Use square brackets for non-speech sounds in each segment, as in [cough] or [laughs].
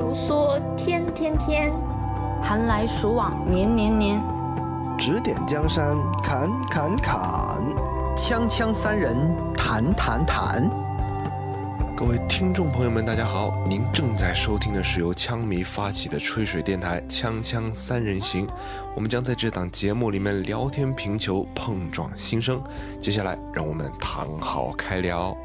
如梭，天天天；寒来暑往，年年年。指点江山，砍砍砍；锵锵三人，谈谈谈。各位听众朋友们，大家好！您正在收听的是由枪迷发起的吹水电台《锵锵三人行》，我们将在这档节目里面聊天评球，碰撞心声。接下来，让我们躺好开聊。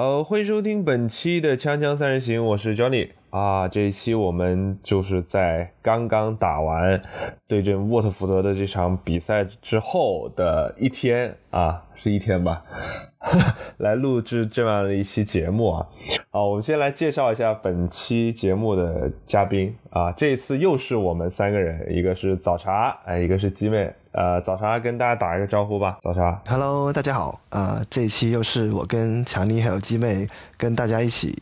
好，欢迎收听本期的《锵锵三人行》，我是 Johnny 啊。这一期我们就是在刚刚打完对阵沃特福德的这场比赛之后的一天啊，是一天吧，[laughs] 来录制这样的一期节目啊。好，我们先来介绍一下本期节目的嘉宾啊。这次又是我们三个人，一个是早茶，哎，一个是鸡妹。呃，早茶跟大家打一个招呼吧。早茶，Hello，大家好。啊，这一期又是我跟强尼还有鸡妹跟大家一起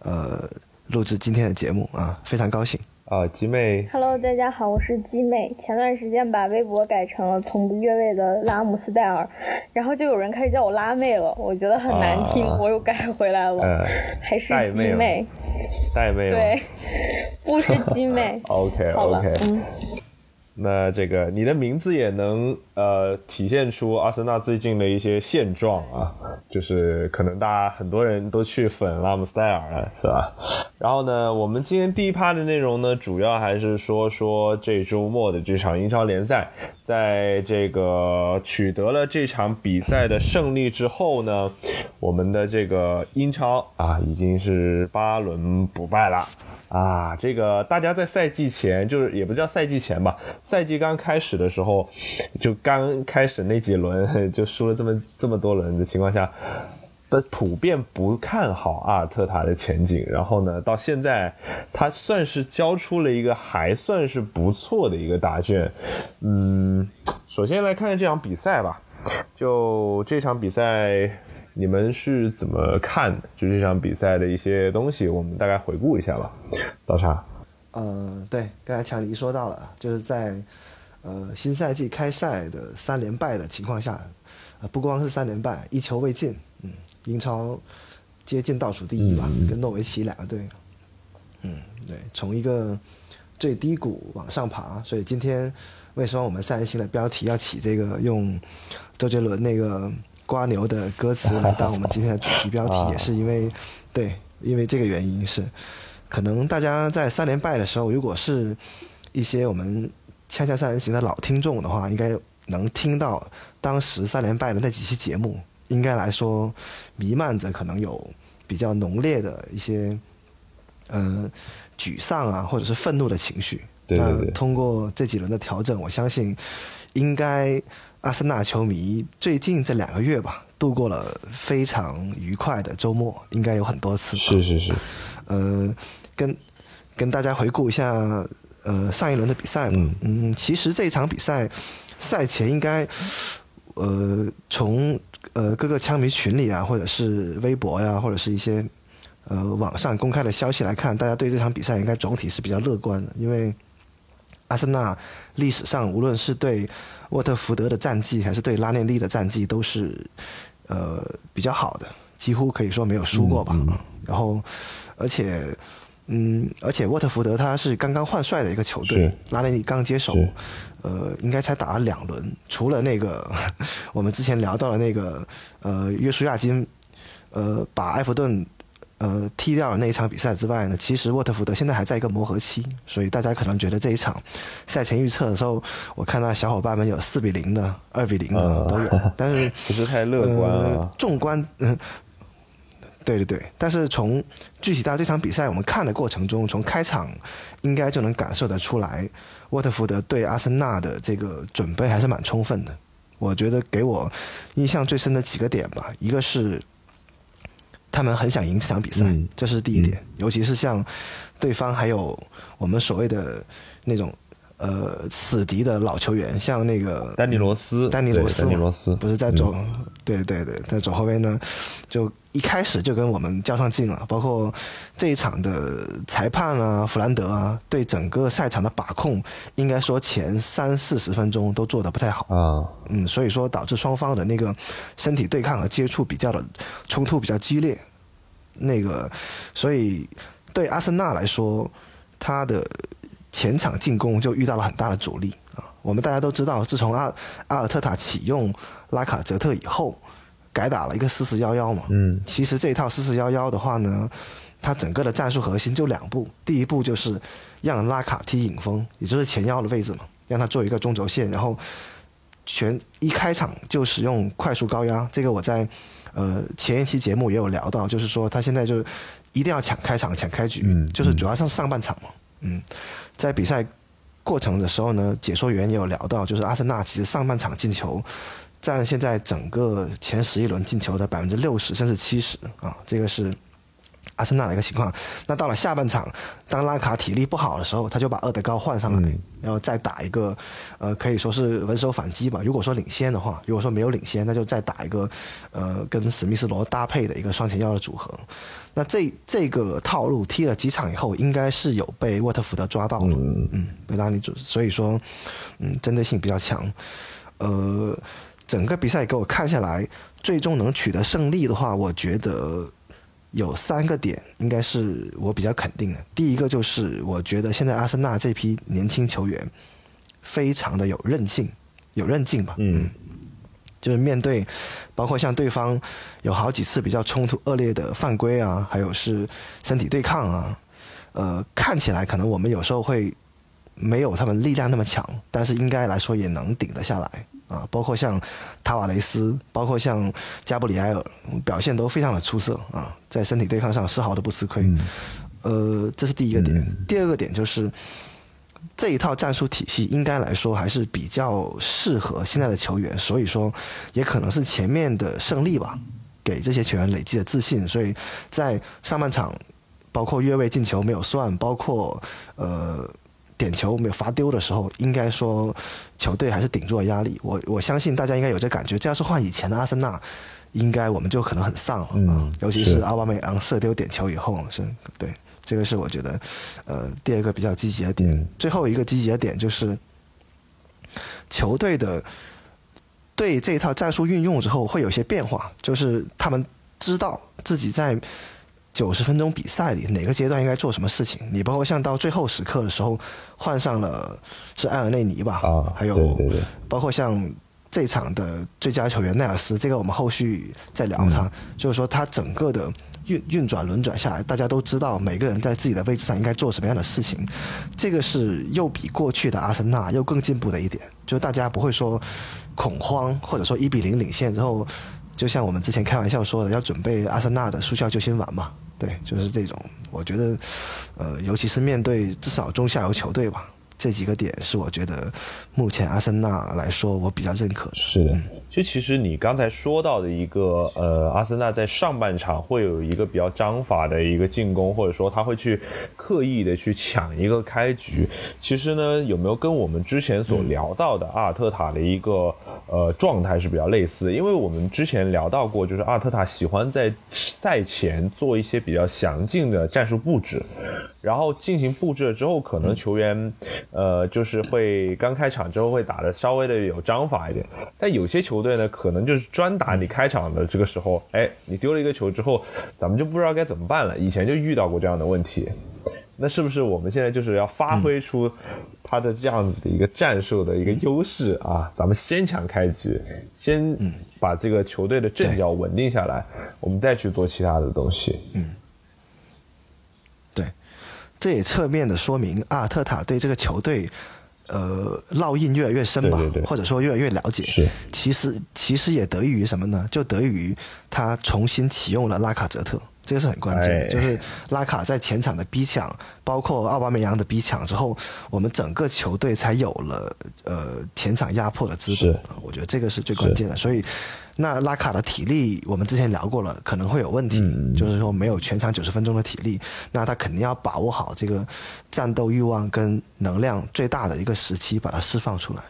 呃录制今天的节目啊，非常高兴。啊，鸡妹，Hello，大家好，我是鸡妹。前段时间把微博改成了从不越位的拉姆斯戴尔，然后就有人开始叫我拉妹了，我觉得很难听，我又改回来了，呃还是鸡妹，带妹，对，不是鸡妹。[laughs] OK，OK，嗯。那这个你的名字也能呃体现出阿森纳最近的一些现状啊，就是可能大家很多人都去粉拉姆斯戴尔了，是吧？然后呢，我们今天第一趴的内容呢，主要还是说说这周末的这场英超联赛，在这个取得了这场比赛的胜利之后呢，我们的这个英超啊已经是八轮不败了。啊，这个大家在赛季前，就是也不叫赛季前吧，赛季刚开始的时候，就刚开始那几轮 [laughs] 就输了这么这么多轮的情况下，的普遍不看好阿尔特塔的前景。然后呢，到现在他算是交出了一个还算是不错的一个答卷。嗯，首先来看看这场比赛吧，就这场比赛。你们是怎么看的就这场比赛的一些东西？我们大概回顾一下吧。早茶，嗯，对，刚才强尼说到了，就是在呃新赛季开赛的三连败的情况下，呃不光是三连败，一球未进，嗯，英超接近倒数第一吧，跟诺维奇两个队，嗯，对，从一个最低谷往上爬，所以今天为什么我们三人行的标题要起这个用周杰伦那个？瓜牛的歌词来当我们今天的主题标题，也是因为，对，因为这个原因是，可能大家在三连败的时候，如果是一些我们恰恰三人行的老听众的话，应该能听到当时三连败的那几期节目，应该来说弥漫着可能有比较浓烈的一些，嗯，沮丧啊，或者是愤怒的情绪。那通过这几轮的调整，我相信应该。阿森纳球迷最近这两个月吧，度过了非常愉快的周末，应该有很多次。是是是。呃，跟跟大家回顾一下，呃，上一轮的比赛吧。嗯，其实这一场比赛赛前应该，呃，从呃各个枪迷群里啊，或者是微博呀，或者是一些呃网上公开的消息来看，大家对这场比赛应该总体是比较乐观的，因为阿森纳历史上无论是对沃特福德的战绩还是对拉涅利的战绩都是，呃比较好的，几乎可以说没有输过吧。然后，而且，嗯，而且沃特福德他是刚刚换帅的一个球队，拉涅利刚接手，呃，应该才打了两轮，除了那个 [laughs] 我们之前聊到的那个呃约书亚金，呃把埃弗顿。呃，踢掉了那一场比赛之外呢，其实沃特福德现在还在一个磨合期，所以大家可能觉得这一场赛前预测的时候，我看到小伙伴们有四比零的、二比零的都有，但是 [laughs] 不是太乐观啊。纵观，嗯，对对对，但是从具体到这场比赛我们看的过程中，从开场应该就能感受得出来，沃特福德对阿森纳的这个准备还是蛮充分的。我觉得给我印象最深的几个点吧，一个是。他们很想赢这场比赛，这是第一点。尤其是像对方还有我们所谓的那种呃死敌的老球员，像那个丹尼罗斯，丹尼罗斯，丹尼罗斯不是在走，对对对，在左后卫呢，就一开始就跟我们较上劲了。包括这一场的裁判啊，弗兰德啊，对整个赛场的把控，应该说前三四十分钟都做的不太好啊。嗯，所以说导致双方的那个身体对抗和接触比较的冲突比较激烈。那个，所以对阿森纳来说，他的前场进攻就遇到了很大的阻力啊。我们大家都知道，自从阿阿尔特塔启用拉卡泽特以后，改打了一个四四幺幺嘛。嗯。其实这一套四四幺幺的话呢，它整个的战术核心就两步，第一步就是让拉卡踢影锋，也就是前腰的位置嘛，让他做一个中轴线，然后全一开场就使用快速高压。这个我在。呃，前一期节目也有聊到，就是说他现在就一定要抢开场、抢开局，就是主要是上半场嘛。嗯，在比赛过程的时候呢，解说员也有聊到，就是阿森纳其实上半场进球占现在整个前十一轮进球的百分之六十甚至七十啊，这个是。阿森纳的一个情况，那到了下半场，当拉卡体力不好的时候，他就把厄德高换上来，然后再打一个，呃，可以说是稳守反击吧。如果说领先的话，如果说没有领先，那就再打一个，呃，跟史密斯罗搭配的一个双前腰的组合。那这这个套路踢了几场以后，应该是有被沃特福德抓到了，嗯，被拉尼主，所以说，嗯，针对性比较强。呃，整个比赛给我看下来，最终能取得胜利的话，我觉得。有三个点应该是我比较肯定的。第一个就是我觉得现在阿森纳这批年轻球员非常的有韧性，有韧劲吧。嗯。就是面对，包括像对方有好几次比较冲突恶劣的犯规啊，还有是身体对抗啊，呃，看起来可能我们有时候会没有他们力量那么强，但是应该来说也能顶得下来。啊，包括像塔瓦雷斯，包括像加布里埃尔，表现都非常的出色啊，在身体对抗上丝毫都不吃亏。呃，这是第一个点。第二个点就是这一套战术体系应该来说还是比较适合现在的球员，所以说也可能是前面的胜利吧，给这些球员累积的自信。所以在上半场，包括越位进球没有算，包括呃。点球没有罚丢的时候，应该说球队还是顶住了压力。我我相信大家应该有这感觉。这要是换以前的阿森纳，应该我们就可能很丧了。嗯，尤其是阿巴梅昂射丢点球以后，是对这个是我觉得呃第二个比较积极的点。最后一个积极的点就是球队的对这套战术运用之后会有些变化，就是他们知道自己在。九十分钟比赛里，哪个阶段应该做什么事情？你包括像到最后时刻的时候，换上了是埃尔内尼吧？啊，还有包括像这场的最佳球员奈尔斯，这个我们后续再聊他。就是说，他整个的运运转轮转下来，大家都知道每个人在自己的位置上应该做什么样的事情。这个是又比过去的阿森纳又更进步的一点，就是大家不会说恐慌，或者说一比零领先之后。就像我们之前开玩笑说的，要准备阿森纳的速效救心丸嘛，对，就是这种。我觉得，呃，尤其是面对至少中下游球队吧，这几个点是我觉得目前阿森纳来说我比较认可。是的。就其实你刚才说到的一个，呃，阿森纳在上半场会有一个比较章法的一个进攻，或者说他会去刻意的去抢一个开局。其实呢，有没有跟我们之前所聊到的阿尔特塔的一个呃状态是比较类似？的？因为我们之前聊到过，就是阿尔特塔喜欢在赛前做一些比较详尽的战术布置。然后进行布置了之后，可能球员，呃，就是会刚开场之后会打的稍微的有章法一点。但有些球球队呢，可能就是专打你开场的这个时候，哎，你丢了一个球之后，咱们就不知道该怎么办了。以前就遇到过这样的问题，那是不是我们现在就是要发挥出他的这样子的一个战术的一个优势啊？咱们先抢开局，先把这个球队的阵脚稳定下来，我们再去做其他的东西。嗯。对这也侧面的说明阿尔特塔对这个球队，呃，烙印越来越深吧，或者说越来越了解。是，其实其实也得益于什么呢？就得益于他重新启用了拉卡泽特，这个是很关键。就是拉卡在前场的逼抢，包括奥巴梅扬的逼抢之后，我们整个球队才有了呃前场压迫的资本。我觉得这个是最关键的。所以那拉卡的体力我们之前聊过了，可能会有问题，就是说没有全场九十分钟的体力，那他肯定要把握好这个战斗欲望跟能量最大的一个时期，把它释放出来。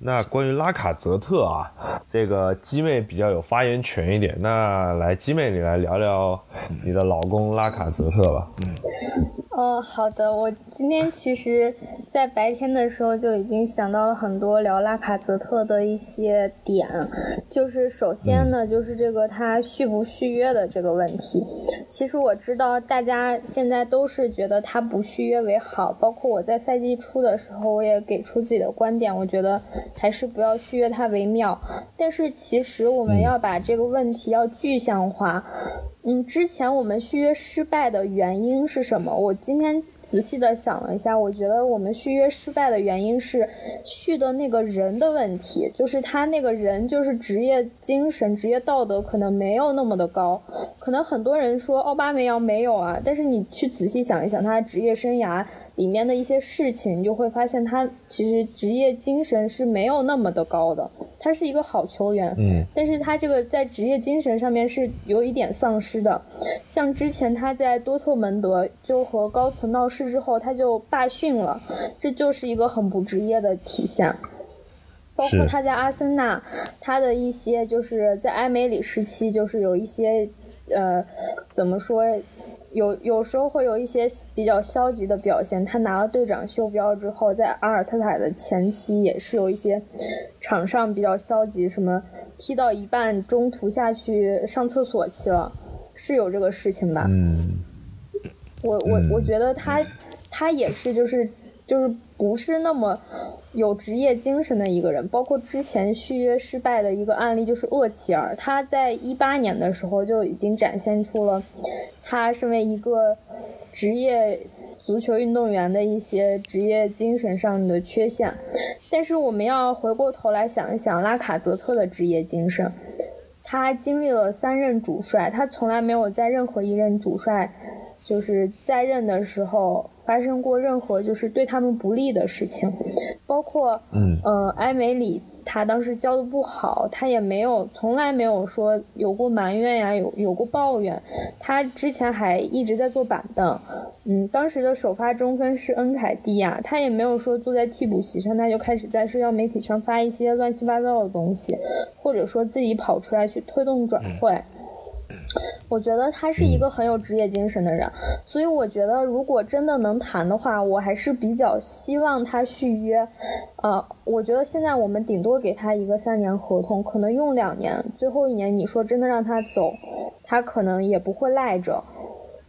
那关于拉卡泽特啊，这个鸡妹比较有发言权一点。那来鸡妹，你来聊聊你的老公拉卡泽特吧。嗯。哦，好的。我今天其实，在白天的时候就已经想到了很多聊拉卡泽特的一些点。就是首先呢，就是这个他续不续约的这个问题。其实我知道大家现在都是觉得他不续约为好，包括我在赛季初的时候，我也给出自己的观点，我觉得。还是不要续约他为妙，但是其实我们要把这个问题要具象化。嗯，之前我们续约失败的原因是什么？我今天仔细的想了一下，我觉得我们续约失败的原因是续的那个人的问题，就是他那个人就是职业精神、职业道德可能没有那么的高。可能很多人说奥巴梅扬没有啊，但是你去仔细想一想他的职业生涯。里面的一些事情，你就会发现他其实职业精神是没有那么的高的。他是一个好球员，嗯，但是他这个在职业精神上面是有一点丧失的。像之前他在多特蒙德就和高层闹事之后，他就罢训了，这就是一个很不职业的体现。包括他在阿森纳，他的一些就是在埃梅里时期，就是有一些呃，怎么说？有有时候会有一些比较消极的表现。他拿了队长袖标之后，在阿尔特塔的前期也是有一些场上比较消极，什么踢到一半中途下去上厕所去了，是有这个事情吧？嗯，我我我觉得他他也是就是就是不是那么。有职业精神的一个人，包括之前续约失败的一个案例，就是厄齐尔。他在一八年的时候就已经展现出了他身为一个职业足球运动员的一些职业精神上的缺陷。但是我们要回过头来想一想拉卡泽特的职业精神，他经历了三任主帅，他从来没有在任何一任主帅就是在任的时候。发生过任何就是对他们不利的事情，包括嗯呃埃梅里他当时教的不好，他也没有从来没有说有过埋怨呀，有有过抱怨，他之前还一直在坐板凳，嗯当时的首发中锋是恩凯蒂亚，他也没有说坐在替补席上，他就开始在社交媒体上发一些乱七八糟的东西，或者说自己跑出来去推动转会。我觉得他是一个很有职业精神的人，所以我觉得如果真的能谈的话，我还是比较希望他续约。呃，我觉得现在我们顶多给他一个三年合同，可能用两年，最后一年你说真的让他走，他可能也不会赖着。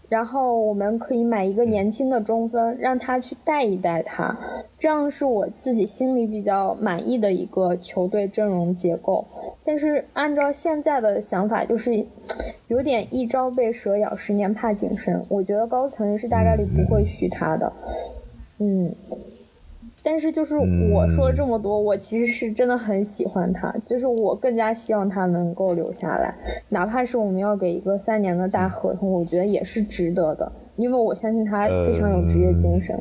然后我们可以买一个年轻的中锋，让他去带一带他，这样是我自己心里比较满意的一个球队阵容结构。但是按照现在的想法，就是 [tsk] 有点一朝被蛇咬，十年怕井绳。我觉得高层是大概率不会续他的，嗯。但是就是我说了这么多，我其实是真的很喜欢他，就是我更加希望他能够留下来，哪怕是我们要给一个三年的大合同，我觉得也是值得的，因为我相信他非常有职业精神。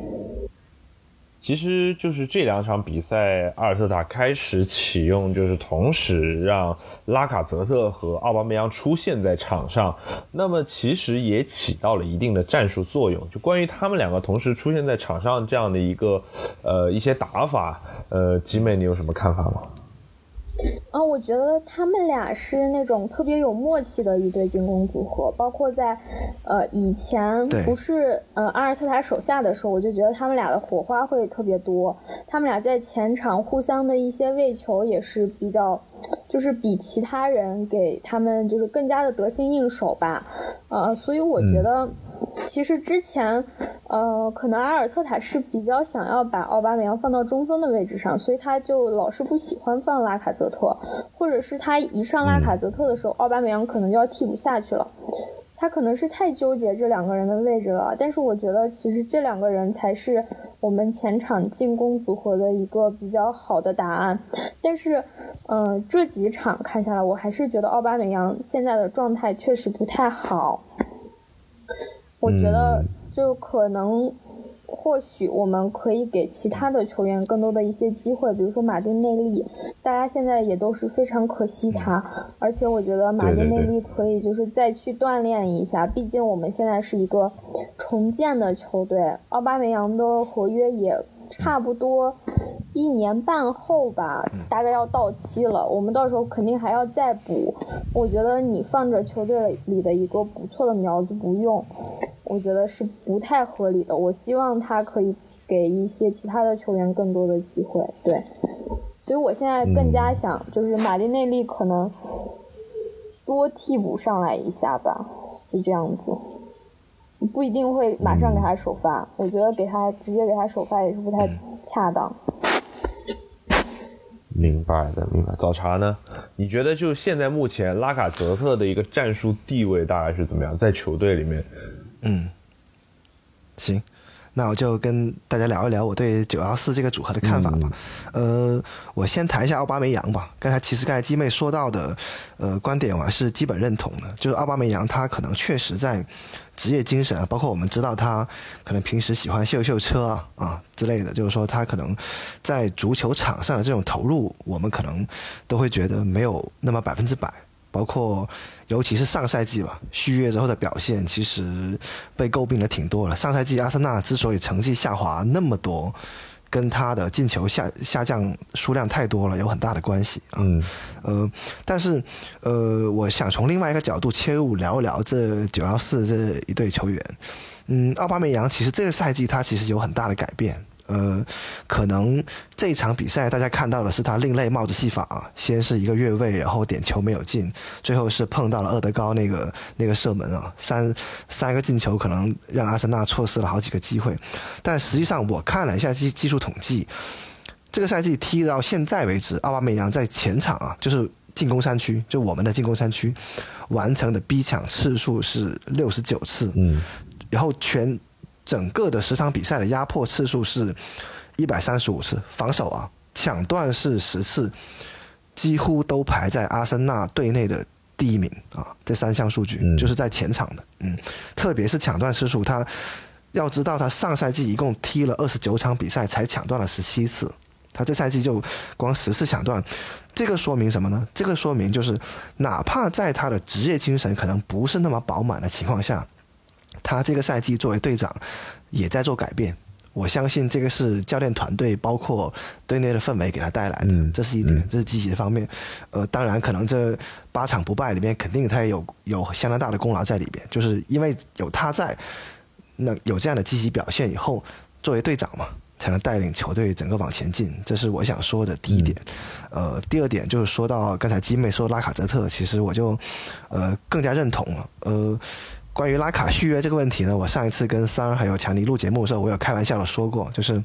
其实就是这两场比赛，阿尔特塔开始启用，就是同时让拉卡泽特和奥巴梅扬出现在场上，那么其实也起到了一定的战术作用。就关于他们两个同时出现在场上这样的一个呃一些打法，呃，集美，你有什么看法吗？啊，我觉得他们俩是那种特别有默契的一对进攻组合，包括在呃以前不是呃阿尔特塔手下的时候，我就觉得他们俩的火花会特别多。他们俩在前场互相的一些喂球也是比较，就是比其他人给他们就是更加的得心应手吧。呃，所以我觉得。其实之前，呃，可能阿尔特塔是比较想要把奥巴梅扬放到中锋的位置上，所以他就老是不喜欢放拉卡泽特，或者是他一上拉卡泽特的时候，奥巴梅扬可能就要替补下去了。他可能是太纠结这两个人的位置了。但是我觉得，其实这两个人才是我们前场进攻组合的一个比较好的答案。但是，嗯，这几场看下来，我还是觉得奥巴梅扬现在的状态确实不太好。我觉得就可能或许我们可以给其他的球员更多的一些机会，比如说马丁内利，大家现在也都是非常可惜他，而且我觉得马丁内利可以就是再去锻炼一下，毕竟我们现在是一个重建的球队，奥巴梅扬的合约也差不多一年半后吧，大概要到期了，我们到时候肯定还要再补，我觉得你放着球队里的一个不错的苗子不用。我觉得是不太合理的。我希望他可以给一些其他的球员更多的机会，对。所以我现在更加想，就是马丁内利可能多替补上来一下吧，是这样子。不一定会马上给他首发，我觉得给他直接给他首发也是不太恰当。明白的，明白。早茶呢？你觉得就现在目前拉卡泽特的一个战术地位大概是怎么样？在球队里面？嗯，行，那我就跟大家聊一聊我对九幺四这个组合的看法吧。呃，我先谈一下奥巴梅扬吧。刚才其实刚才鸡妹说到的，呃，观点我还是基本认同的。就是奥巴梅扬他可能确实在职业精神啊，包括我们知道他可能平时喜欢秀秀车啊啊之类的，就是说他可能在足球场上的这种投入，我们可能都会觉得没有那么百分之百。包括，尤其是上赛季吧，续约之后的表现其实被诟病的挺多了。上赛季阿森纳之所以成绩下滑那么多，跟他的进球下下降数量太多了有很大的关系啊。嗯。呃，但是呃，我想从另外一个角度切入聊一聊这九幺四这一队球员。嗯，奥巴梅扬其实这个赛季他其实有很大的改变。呃，可能这场比赛大家看到的是他另类帽子戏法，啊先是一个越位，然后点球没有进，最后是碰到了厄德高那个那个射门啊，三三个进球可能让阿森纳错失了好几个机会。但实际上我看了一下技技术统计，这个赛季踢到现在为止，奥巴梅扬在前场啊，就是进攻山区，就我们的进攻山区完成的逼抢次数是六十九次，嗯，然后全。整个的十场比赛的压迫次数是一百三十五次，防守啊抢断是十次，几乎都排在阿森纳队内的第一名啊。这三项数据就是在前场的，嗯，特别是抢断次数，他要知道他上赛季一共踢了二十九场比赛才抢断了十七次，他这赛季就光十次抢断，这个说明什么呢？这个说明就是哪怕在他的职业精神可能不是那么饱满的情况下。他这个赛季作为队长，也在做改变。我相信这个是教练团队包括队内的氛围给他带来的，这是一点，这是积极的方面。呃，当然，可能这八场不败里面，肯定他也有有相当大的功劳在里边。就是因为有他在，那有这样的积极表现以后，作为队长嘛，才能带领球队整个往前进。这是我想说的第一点。呃，第二点就是说到刚才基妹说拉卡泽特，其实我就呃更加认同了。呃。关于拉卡续约这个问题呢，我上一次跟三儿还有强尼录节目的时候，我有开玩笑的说过，就是，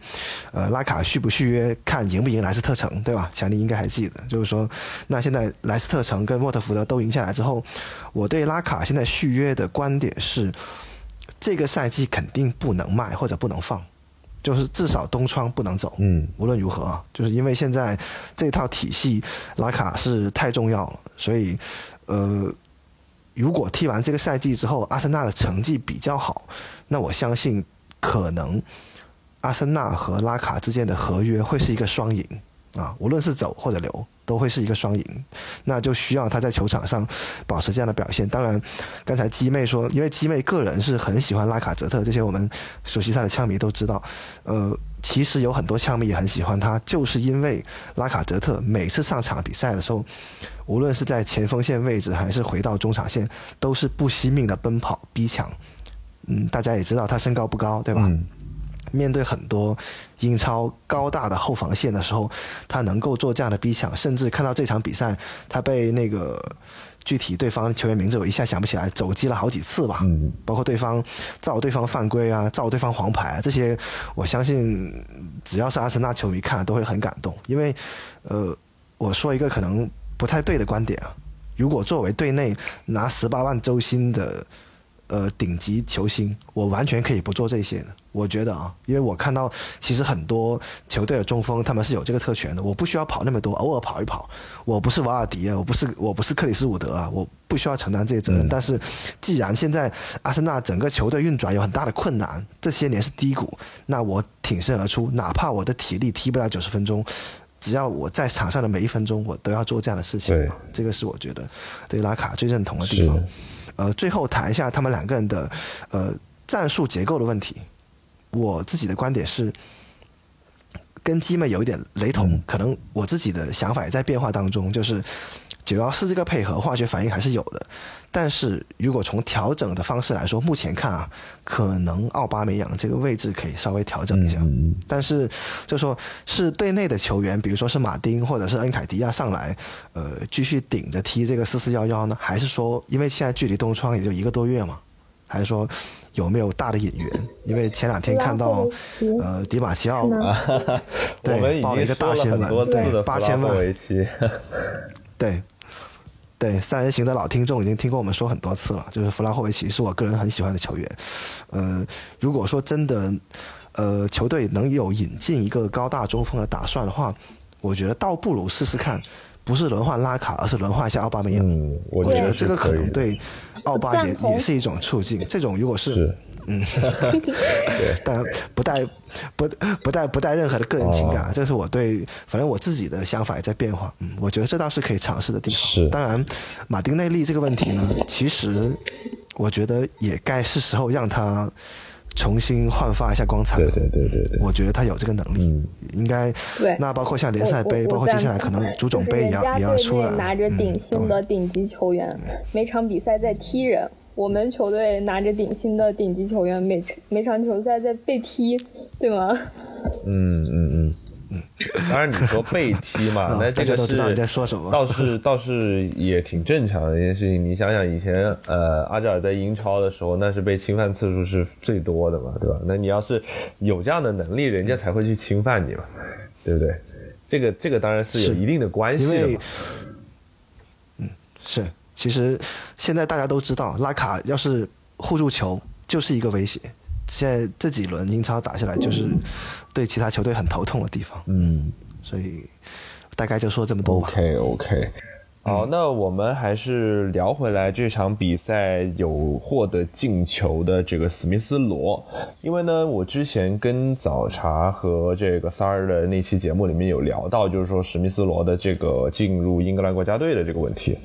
呃，拉卡续不续约看赢不赢莱斯特城，对吧？强尼应该还记得，就是说，那现在莱斯特城跟沃特福德都赢下来之后，我对拉卡现在续约的观点是，这个赛季肯定不能卖或者不能放，就是至少东窗不能走。嗯，无论如何啊，就是因为现在这套体系拉卡是太重要了，所以，呃。如果踢完这个赛季之后，阿森纳的成绩比较好，那我相信可能阿森纳和拉卡之间的合约会是一个双赢啊，无论是走或者留，都会是一个双赢。那就需要他在球场上保持这样的表现。当然，刚才鸡妹说，因为鸡妹个人是很喜欢拉卡泽特，这些我们熟悉他的枪迷都知道。呃，其实有很多枪迷也很喜欢他，就是因为拉卡泽特每次上场比赛的时候。无论是在前锋线位置，还是回到中场线，都是不惜命的奔跑逼抢。嗯，大家也知道他身高不高，对吧？面对很多英超高大的后防线的时候，他能够做这样的逼抢。甚至看到这场比赛，他被那个具体对方球员名字我一下想不起来，肘击了好几次吧。嗯。包括对方造对方犯规啊，造对方黄牌啊，这些我相信只要是阿森纳球迷看都会很感动。因为，呃，我说一个可能。不太对的观点啊！如果作为队内拿十八万周薪的呃顶级球星，我完全可以不做这些的。我觉得啊，因为我看到其实很多球队的中锋他们是有这个特权的，我不需要跑那么多，偶尔跑一跑。我不是瓦尔迪啊，我不是我不是克里斯伍德啊，我不需要承担这些责任。但是既然现在阿森纳整个球队运转有很大的困难，这些年是低谷，那我挺身而出，哪怕我的体力踢不了九十分钟，只要我在场上的每一分钟，我都要做这样的事情。这个是我觉得对拉卡最认同的地方。呃，最后谈一下他们两个人的呃战术结构的问题。我自己的观点是，跟基妹有一点雷同，可能我自己的想法也在变化当中。就是九幺四这个配合化学反应还是有的，但是如果从调整的方式来说，目前看啊，可能奥巴梅扬这个位置可以稍微调整一下。但是就说是队内的球员，比如说是马丁或者是恩凯迪亚上来，呃，继续顶着踢这个四四幺幺呢？还是说，因为现在距离冬窗也就一个多月嘛？还是说有没有大的引援？因为前两天看到，呃，迪马西奥对报了一个大新闻，对八千万，[laughs] 对对三人行的老听众已经听过我们说很多次了，就是弗拉霍维奇是我个人很喜欢的球员。呃，如果说真的，呃，球队能有引进一个高大中锋的打算的话，我觉得倒不如试试看。不是轮换拉卡，而是轮换一下奥巴梅扬。嗯，我觉得这个可能对奥巴也也是一种促进。这种如果是嗯，[laughs] 但不带不不带不带任何的个人情感，这是我对反正我自己的想法也在变化。嗯，我觉得这倒是可以尝试的地方。是，当然马丁内利这个问题呢，其实我觉得也该是时候让他。重新焕发一下光彩。对对对对对，我觉得他有这个能力，应该。对。那包括像联赛杯，包括接下来可能足总杯也要也要出来。拿着顶薪的顶级球员，每场比赛在踢人。我们球队拿着顶薪的顶级球员，每每场球赛在被踢，对吗？嗯嗯嗯。当然，你说被踢嘛，[laughs] 那这个是倒是倒是也挺正常的一件事情。你想想以前，呃，阿扎尔在英超的时候，那是被侵犯次数是最多的嘛，对吧？那你要是有这样的能力，人家才会去侵犯你嘛，对不对？这个这个当然是有一定的关系的。嗯，是。其实现在大家都知道，拉卡要是护住球，就是一个威胁。现在这几轮英超打下来，就是对其他球队很头痛的地方。嗯，所以大概就说这么多吧。OK OK，好，那我们还是聊回来这场比赛有获得进球的这个史密斯罗，因为呢，我之前跟早茶和这个三儿的那期节目里面有聊到，就是说史密斯罗的这个进入英格兰国家队的这个问题。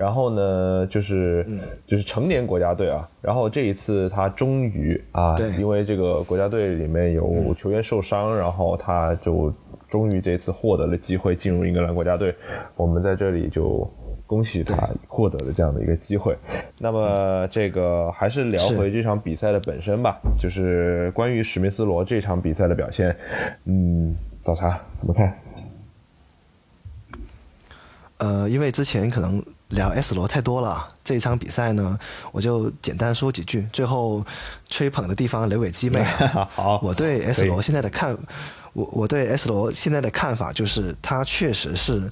然后呢，就是就是成年国家队啊。然后这一次他终于啊，因为这个国家队里面有球员受伤，然后他就终于这次获得了机会进入英格兰国家队。我们在这里就恭喜他获得了这样的一个机会。那么这个还是聊回这场比赛的本身吧，就是关于史密斯罗这场比赛的表现。嗯，早茶怎么看？呃，因为之前可能。聊 S 罗太多了，这一场比赛呢，我就简单说几句。最后吹捧的地方留给基妹。[laughs] 好，我对 S 罗现在的看，我我对 S 罗现在的看法就是，他确实是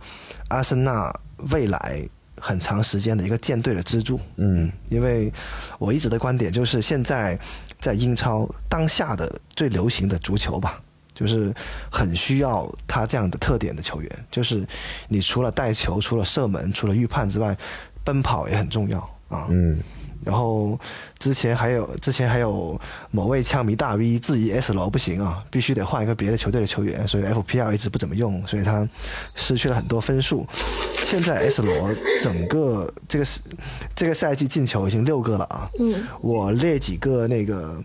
阿森纳未来很长时间的一个舰队的支柱。嗯，因为我一直的观点就是，现在在英超当下的最流行的足球吧。就是很需要他这样的特点的球员，就是你除了带球、除了射门、除了预判之外，奔跑也很重要啊。嗯。然后之前还有之前还有某位枪迷大 V 质疑 S 罗不行啊，必须得换一个别的球队的球员，所以 FPL 一直不怎么用，所以他失去了很多分数。现在 S 罗整个这个这个赛季进球已经六个了啊。嗯。我列几个那个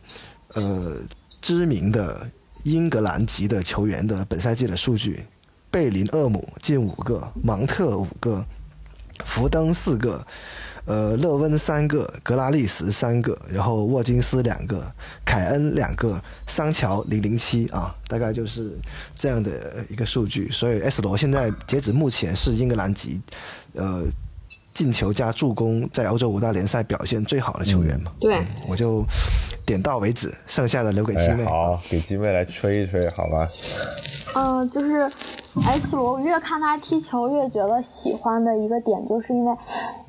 呃知名的。英格兰籍的球员的本赛季的数据：贝林厄姆进五个，芒特五个，福登四个，呃，勒温三个，格拉利什三个，然后沃金斯两个，凯恩两个，桑乔零零七啊，大概就是这样的一个数据。所以 S 罗现在截止目前是英格兰籍，呃。进球加助攻，在欧洲五大联赛表现最好的球员嘛？对，我就点到为止，剩下的留给鸡妹。好，给鸡妹来吹一吹，好吧？嗯，就是 S 罗，越看他踢球越觉得喜欢的一个点，就是因为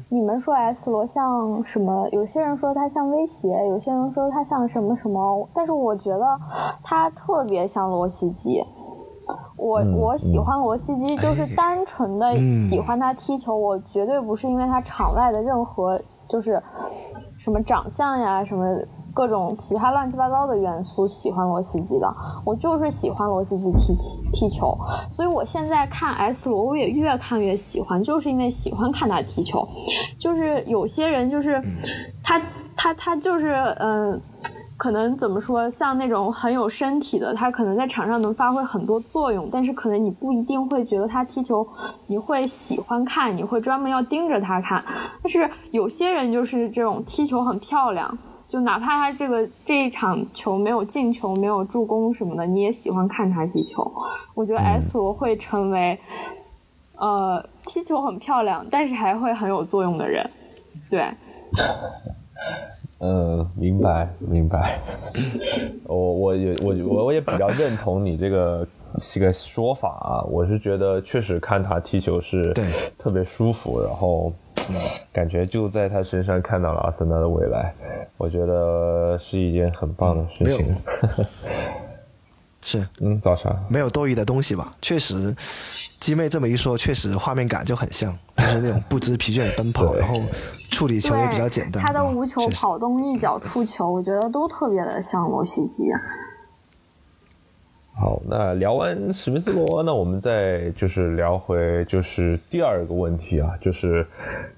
你们说 S 罗像什么？有些人说他像威胁，有些人说他像什么什么，但是我觉得他特别像罗西基。我我喜欢罗西基，就是单纯的喜欢他踢球，我绝对不是因为他场外的任何就是什么长相呀什么。各种其他乱七八糟的元素喜欢罗西基的，我就是喜欢罗西基踢踢球，所以我现在看 S 罗我也越看越喜欢，就是因为喜欢看他踢球。就是有些人就是他他他就是嗯，可能怎么说，像那种很有身体的，他可能在场上能发挥很多作用，但是可能你不一定会觉得他踢球你会喜欢看，你会专门要盯着他看。但是有些人就是这种踢球很漂亮。就哪怕他这个这一场球没有进球、没有助攻什么的，你也喜欢看他踢球。我觉得 S 罗会成为，呃，踢球很漂亮，但是还会很有作用的人。对。嗯，[laughs] 明白明白。[laughs] 我我也我我我也比较认同你这个这个说法啊。我是觉得确实看他踢球是特别舒服，然后。感觉就在他身上看到了阿森纳的未来，我觉得是一件很棒的事情。[laughs] 是，嗯，早上没有多余的东西吧？确实，鸡妹这么一说，确实画面感就很像，就是那种不知疲倦的奔跑，然后处理球也比较简单。他的无球跑动、一脚出球，我觉得都特别的像罗西基。好，那聊完史密斯罗，那我们再就是聊回就是第二个问题啊，就是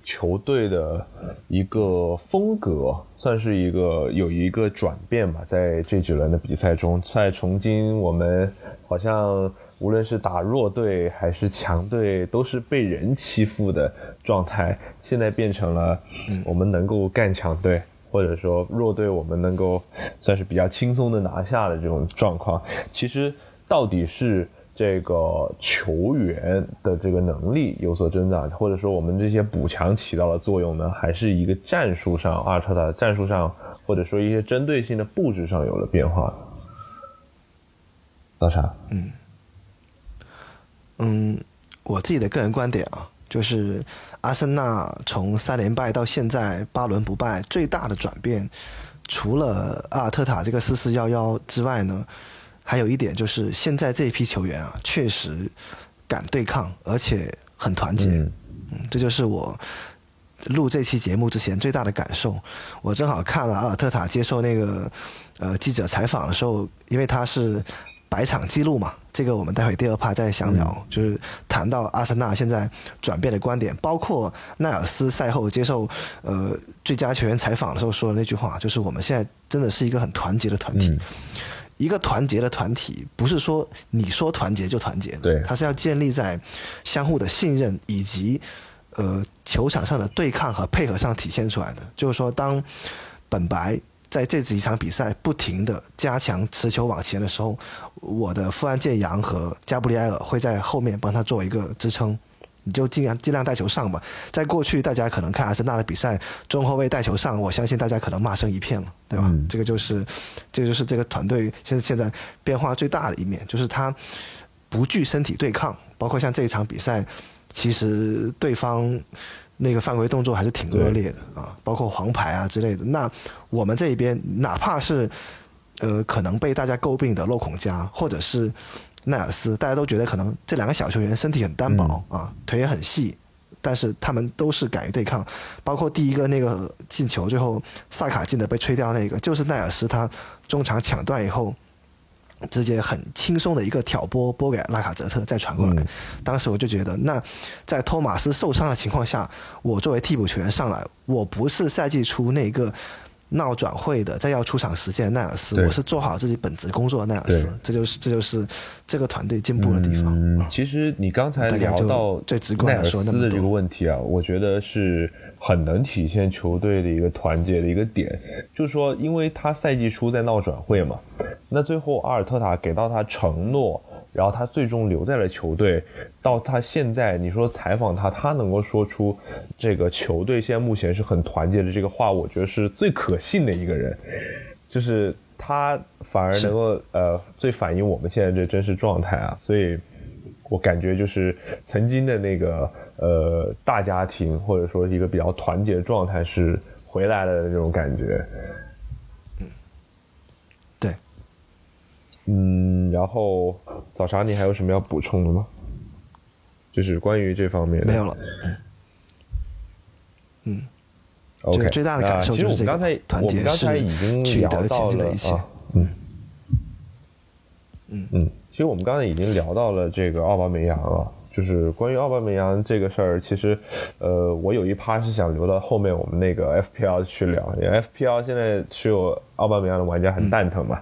球队的一个风格，算是一个有一个转变吧，在这几轮的比赛中，在从今我们好像无论是打弱队还是强队，都是被人欺负的状态，现在变成了我们能够干强队。或者说弱队，我们能够算是比较轻松的拿下的这种状况，其实到底是这个球员的这个能力有所增长，或者说我们这些补强起到了作用呢，还是一个战术上阿尔特塔战术上，或者说一些针对性的布置上有了变化？老沙？嗯嗯，我自己的个人观点啊。就是阿森纳从三连败到现在八轮不败，最大的转变，除了阿尔特塔这个四四幺幺之外呢，还有一点就是现在这一批球员啊，确实敢对抗，而且很团结。嗯，这就是我录这期节目之前最大的感受。我正好看了阿尔特塔接受那个呃记者采访的时候，因为他是百场记录嘛。这个我们待会第二趴再详聊，就是谈到阿森纳现在转变的观点，包括奈尔斯赛后接受呃最佳球员采访的时候说的那句话，就是我们现在真的是一个很团结的团体，一个团结的团体不是说你说团结就团结，对，它是要建立在相互的信任以及呃球场上的对抗和配合上体现出来的，就是说当本白。在这几场比赛不停的加强持球往前的时候，我的富安健洋和加布里埃尔会在后面帮他做一个支撑，你就尽量尽量带球上吧。在过去，大家可能看阿森纳的比赛，中后卫带球上，我相信大家可能骂声一片了，对吧？这个就是，这就是这个团队现在现在变化最大的一面，就是他不惧身体对抗，包括像这一场比赛，其实对方。那个犯规动作还是挺恶劣的啊，包括黄牌啊之类的。那我们这一边，哪怕是呃可能被大家诟病的洛孔加或者是奈尔斯，大家都觉得可能这两个小球员身体很单薄啊，腿也很细，但是他们都是敢于对抗。包括第一个那个进球，最后萨卡进的被吹掉那个，就是奈尔斯他中场抢断以后。直接很轻松的一个挑拨拨给拉卡泽特，再传过来。当时我就觉得，那在托马斯受伤的情况下，我作为替补球员上来，我不是赛季初那个闹转会的，在要出场时间的奈尔斯，我是做好自己本职工作的奈尔斯。这就是这就是这个团队进步的地方。嗯其实你刚才聊到最直观的说那的这个问题啊，我觉得是。很能体现球队的一个团结的一个点，就是说，因为他赛季初在闹转会嘛，那最后阿尔特塔给到他承诺，然后他最终留在了球队，到他现在，你说采访他，他能够说出这个球队现在目前是很团结的这个话，我觉得是最可信的一个人，就是他反而能够呃最反映我们现在这真实状态啊，所以我感觉就是曾经的那个呃大家庭，或者说一个比较团结的状态是回来了的那种感觉。嗯，对。嗯，然后早茶，你还有什么要补充的吗？就是关于这方面的没有了。嗯。OK，最大的感受就是这个团结是取得前进的一切。嗯。嗯嗯，其实我们刚才已经聊到了这个奥巴梅扬了，就是关于奥巴梅扬这个事儿，其实，呃，我有一趴是想留到后面我们那个 FPL 去聊，因为 FPL 现在持有奥巴梅扬的玩家很蛋疼嘛，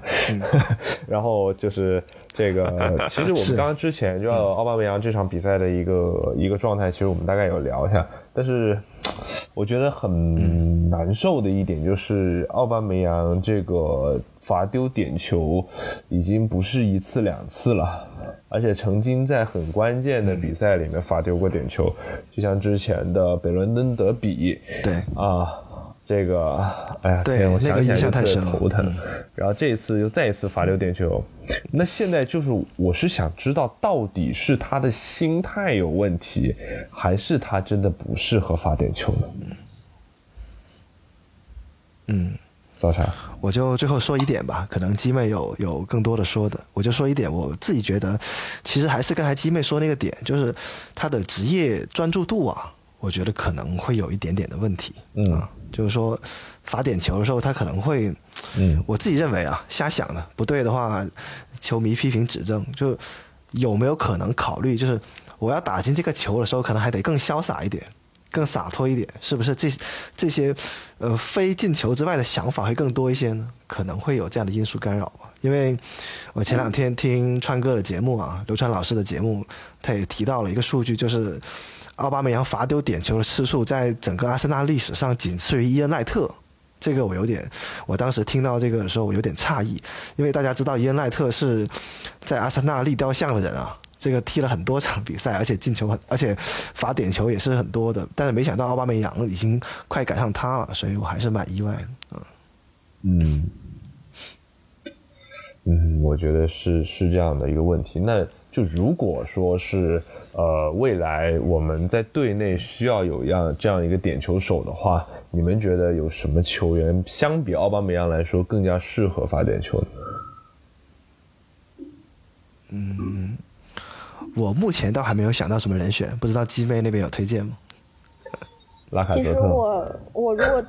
[laughs] 然后就是这个，其实我们刚刚之前就奥巴梅扬这场比赛的一个一个状态，其实我们大概有聊一下，但是我觉得很难受的一点就是奥巴梅扬这个。罚丢点球已经不是一次两次了，而且曾经在很关键的比赛里面罚丢过点球，就像之前的北伦敦德比。对啊，这个哎呀，对我想起来特别头疼。然后这一次又再一次罚丢点球，那现在就是我是想知道，到底是他的心态有问题，还是他真的不适合罚点球呢？嗯。早晨，我就最后说一点吧，可能鸡妹有有更多的说的，我就说一点，我自己觉得，其实还是刚才鸡妹说那个点，就是他的职业专注度啊，我觉得可能会有一点点的问题，嗯，就是说罚点球的时候，他可能会，嗯，我自己认为啊，瞎想的，不对的话，球迷批评指正，就有没有可能考虑，就是我要打进这个球的时候，可能还得更潇洒一点。更洒脱一点，是不是？这这些，呃，非进球之外的想法会更多一些呢？可能会有这样的因素干扰吧。因为我前两天听川哥的节目啊，刘川老师的节目，他也提到了一个数据，就是奥巴梅扬罚丢点球的次数在整个阿森纳历史上仅次于伊恩奈特。这个我有点，我当时听到这个的时候，我有点诧异，因为大家知道伊恩奈特是在阿森纳立雕像的人啊。这个踢了很多场比赛，而且进球很，而且罚点球也是很多的。但是没想到奥巴梅扬已经快赶上他了，所以我还是蛮意外的。嗯，嗯，我觉得是是这样的一个问题。那就如果说是呃，未来我们在队内需要有一样这样一个点球手的话，你们觉得有什么球员相比奥巴梅扬来说更加适合罚点球呢？嗯。我目前倒还没有想到什么人选，不知道鸡妹那边有推荐吗？其实我我如果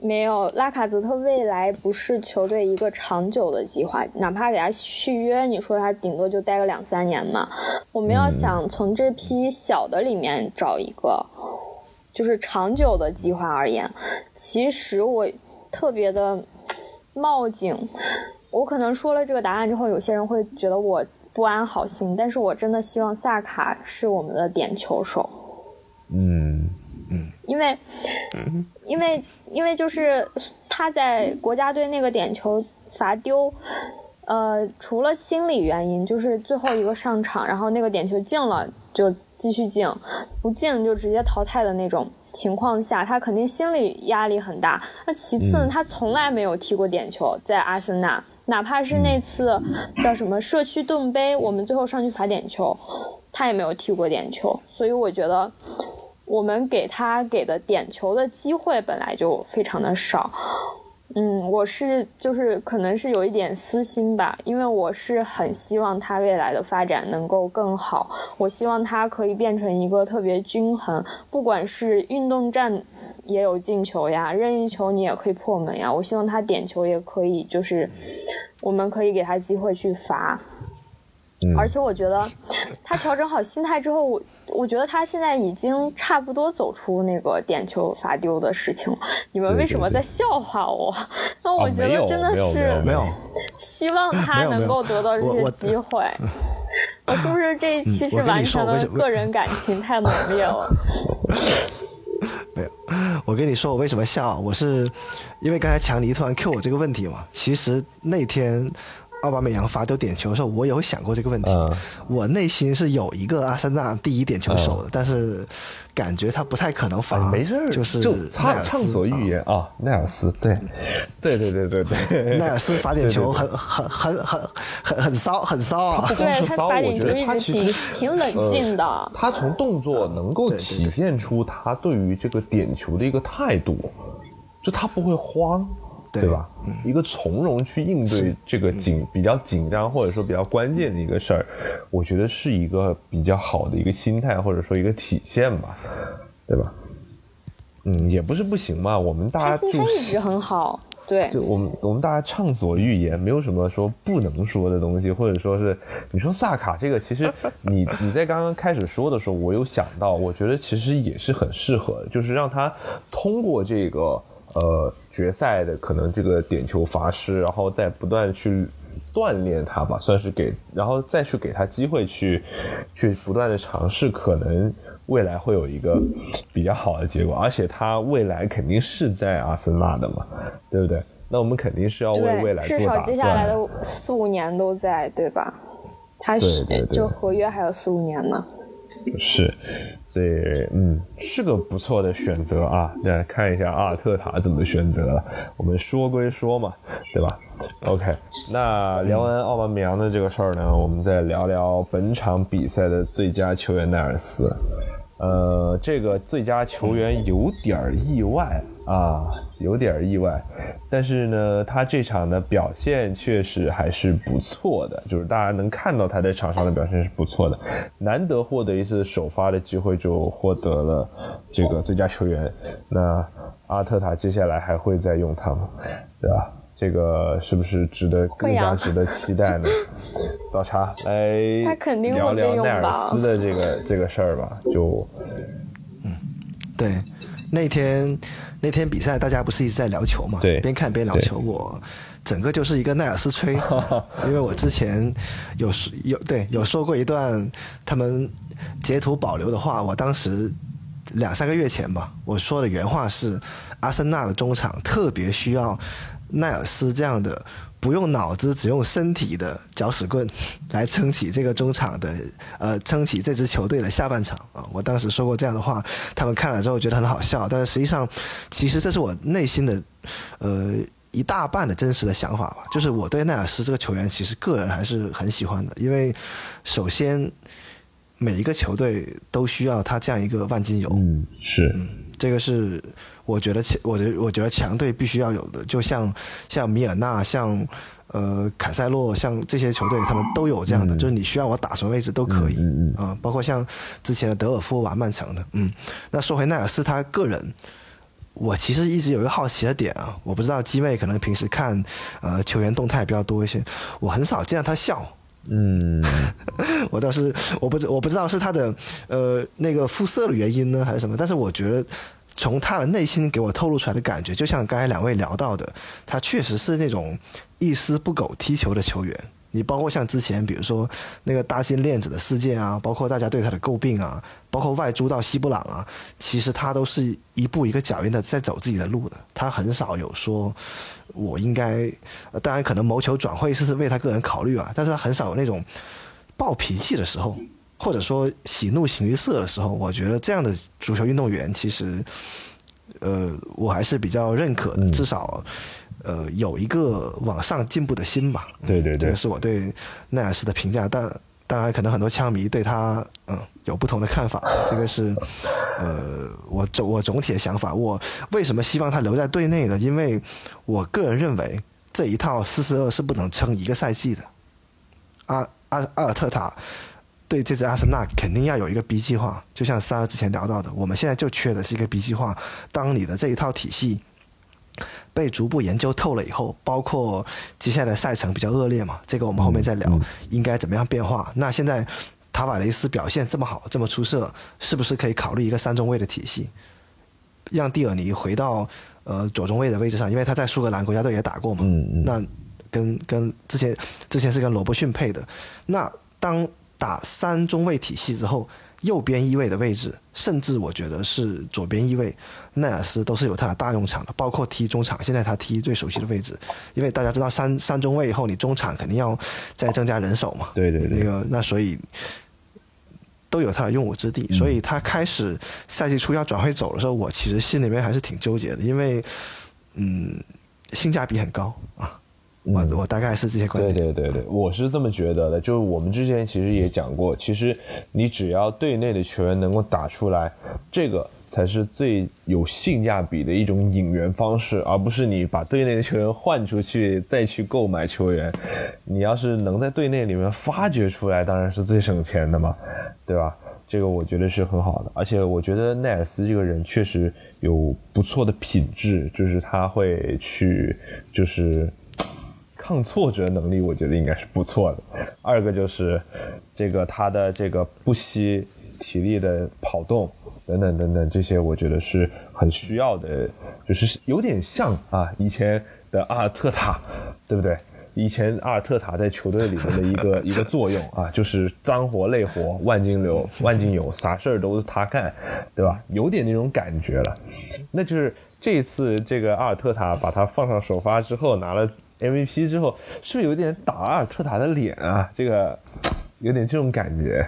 没有拉卡泽特，未来不是球队一个长久的计划，哪怕给他续约，你说他顶多就待个两三年嘛。我们要想从这批小的里面找一个，就是长久的计划而言，其实我特别的冒警。我可能说了这个答案之后，有些人会觉得我。不安好心，但是我真的希望萨卡是我们的点球手。嗯嗯，因为，因为因为就是他在国家队那个点球罚丢，呃，除了心理原因，就是最后一个上场，然后那个点球进了就继续进，不进就直接淘汰的那种情况下，他肯定心理压力很大。那其次呢，他从来没有踢过点球，在阿森纳。哪怕是那次叫什么社区盾杯，我们最后上去罚点球，他也没有踢过点球，所以我觉得我们给他给的点球的机会本来就非常的少。嗯，我是就是可能是有一点私心吧，因为我是很希望他未来的发展能够更好，我希望他可以变成一个特别均衡，不管是运动战。也有进球呀，任意球你也可以破门呀。我希望他点球也可以，就是我们可以给他机会去罚。而且我觉得他调整好心态之后，我我觉得他现在已经差不多走出那个点球罚丢的事情了。你们为什么在笑话我？[laughs] 那我觉得真的是没有，希望他能够得到这些机会。[laughs] 我是不是这一期是完全的个人感情太浓烈了？[laughs] 没有，[laughs] 我跟你说我为什么笑，我是因为刚才强尼突然 Q 我这个问题嘛。其实那天奥巴梅扬罚丢点球的时候，我有想过这个问题。我内心是有一个阿森纳第一点球手的，但是感觉他不太可能罚。没事儿，就是畅畅所欲言啊，奈尔斯，对，[laughs] 对对对对对，奈尔斯罚点球很很很很很很骚，很骚啊！对他罚点球他其实挺冷静的。他从动作能够体现出他对于这个点球的一个态度，就他不会慌。对吧？一个从容去应对这个紧比较紧张或者说比较关键的一个事儿，我觉得是一个比较好的一个心态或者说一个体现吧，对吧？嗯，也不是不行嘛。我们大家就一直很好，对。就我们我们大家畅所欲言，没有什么说不能说的东西，或者说是你说萨卡这个，其实 [laughs] 你你在刚刚开始说的时候，我有想到，我觉得其实也是很适合，就是让他通过这个。呃，决赛的可能这个点球罚失，然后再不断去锻炼他吧，算是给，然后再去给他机会去，去不断的尝试，可能未来会有一个比较好的结果。而且他未来肯定是在阿森纳的嘛，对不对？那我们肯定是要为未来做打算。至少接下来的四五年都在，对吧？他是就合约还有四五年呢。是。所以，嗯，是个不错的选择啊。来看一下阿尔特塔怎么选择。我们说归说嘛，对吧？OK，那聊完奥巴梅扬的这个事儿呢，我们再聊聊本场比赛的最佳球员奈尔斯。呃，这个最佳球员有点意外。啊，有点意外，但是呢，他这场的表现确实还是不错的，就是大家能看到他在场上的表现是不错的，难得获得一次首发的机会就获得了这个最佳球员。那阿特塔接下来还会再用他吗？对吧？这个是不是值得更加值得期待呢？[laughs] 早茶来聊聊奈尔斯的这个这个事儿吧，就嗯，对。那天那天比赛，大家不是一直在聊球嘛？对，边看边聊球，我整个就是一个奈尔斯吹，因为我之前有有对有说过一段他们截图保留的话，我当时两三个月前吧，我说的原话是：阿森纳的中场特别需要奈尔斯这样的。不用脑子，只用身体的搅屎棍来撑起这个中场的，呃，撑起这支球队的下半场啊！我当时说过这样的话，他们看了之后觉得很好笑，但是实际上，其实这是我内心的，呃，一大半的真实的想法吧。就是我对奈尔斯这个球员，其实个人还是很喜欢的，因为首先每一个球队都需要他这样一个万金油，嗯，是，嗯这个是。我觉得强，我觉我觉得强队必须要有的，就像像米尔纳，像呃坎塞洛，像这些球队，他们都有这样的，就是你需要我打什么位置都可以，啊，包括像之前的德尔夫瓦曼城的，嗯，那说回奈尔斯他个人，我其实一直有一个好奇的点啊，我不知道基妹可能平时看呃球员动态比较多一些，我很少见到他笑，嗯，[laughs] 我倒是我不知我不知道是他的呃那个肤色的原因呢还是什么，但是我觉得。从他的内心给我透露出来的感觉，就像刚才两位聊到的，他确实是那种一丝不苟踢球的球员。你包括像之前，比如说那个搭金链子的事件啊，包括大家对他的诟病啊，包括外租到西布朗啊，其实他都是一步一个脚印的在走自己的路的。他很少有说我应该，当然可能谋求转会是为他个人考虑啊，但是他很少有那种暴脾气的时候。或者说喜怒形于色的时候，我觉得这样的足球运动员其实，呃，我还是比较认可的，至少，呃，有一个往上进步的心吧。对对对，这个是我对奈尔斯的评价。但当然，可能很多枪迷对他嗯有不同的看法。[laughs] 这个是呃，我总我总体的想法。我为什么希望他留在队内呢？因为我个人认为这一套四四二是不能撑一个赛季的。阿阿阿尔特塔。对这支阿森纳肯定要有一个 B 计划，就像三儿之前聊到的，我们现在就缺的是一个 B 计划。当你的这一套体系被逐步研究透了以后，包括接下来赛程比较恶劣嘛，这个我们后面再聊，应该怎么样变化？那现在塔瓦雷斯表现这么好，这么出色，是不是可以考虑一个三中卫的体系，让蒂尔尼回到呃左中卫的位置上？因为他在苏格兰国家队也打过嘛，那跟跟之前之前是跟罗伯逊配的，那当。打三中卫体系之后，右边翼位的位置，甚至我觉得是左边翼位，奈尔斯都是有他的大用场的，包括踢中场。现在他踢最熟悉的位置，因为大家知道三三中卫以后，你中场肯定要再增加人手嘛。对对对。那个那所以都有他的用武之地。所以他开始赛季初要转会走的时候，我其实心里面还是挺纠结的，因为嗯，性价比很高啊。我我大概是这些观点。对对对对，我是这么觉得的。就是我们之前其实也讲过，其实你只要队内的球员能够打出来，这个才是最有性价比的一种引援方式，而不是你把队内的球员换出去再去购买球员。你要是能在队内里面发掘出来，当然是最省钱的嘛，对吧？这个我觉得是很好的。而且我觉得奈尔斯这个人确实有不错的品质，就是他会去，就是。抗挫折能力，我觉得应该是不错的。二个就是这个他的这个不惜体力的跑动等等等等，这些我觉得是很需要的，就是有点像啊以前的阿尔特塔，对不对？以前阿尔特塔在球队里面的一个 [laughs] 一个作用啊，就是脏活累活万金流万金油，啥事儿都是他干，对吧？有点那种感觉了。那就是这次这个阿尔特塔把他放上首发之后拿了。MVP 之后是不是有点打阿尔特塔的脸啊？这个有点这种感觉。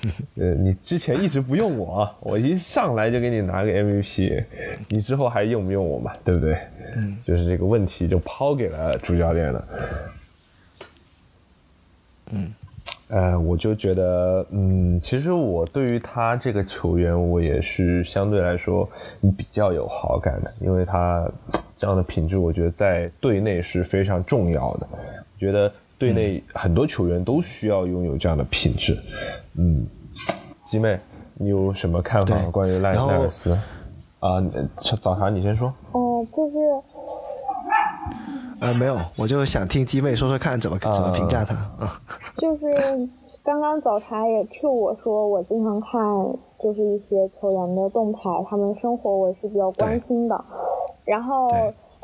[laughs] 呃，你之前一直不用我，我一上来就给你拿个 MVP，你之后还用不用我嘛？对不对？嗯，就是这个问题就抛给了主教练了。嗯，呃，我就觉得，嗯，其实我对于他这个球员，我也是相对来说比较有好感的，因为他。这样的品质，我觉得在队内是非常重要的。我觉得队内很多球员都需要拥有这样的品质。嗯，鸡妹，你有什么看法关于赖奈尔斯？啊，早茶，你先说。哦，就是，呃，没有，我就想听鸡妹说说看，怎么怎么评价他啊？[laughs] 就是刚刚早茶也 Q 我说，我经常看，就是一些球员的动态，他们生活我是比较关心的。然后，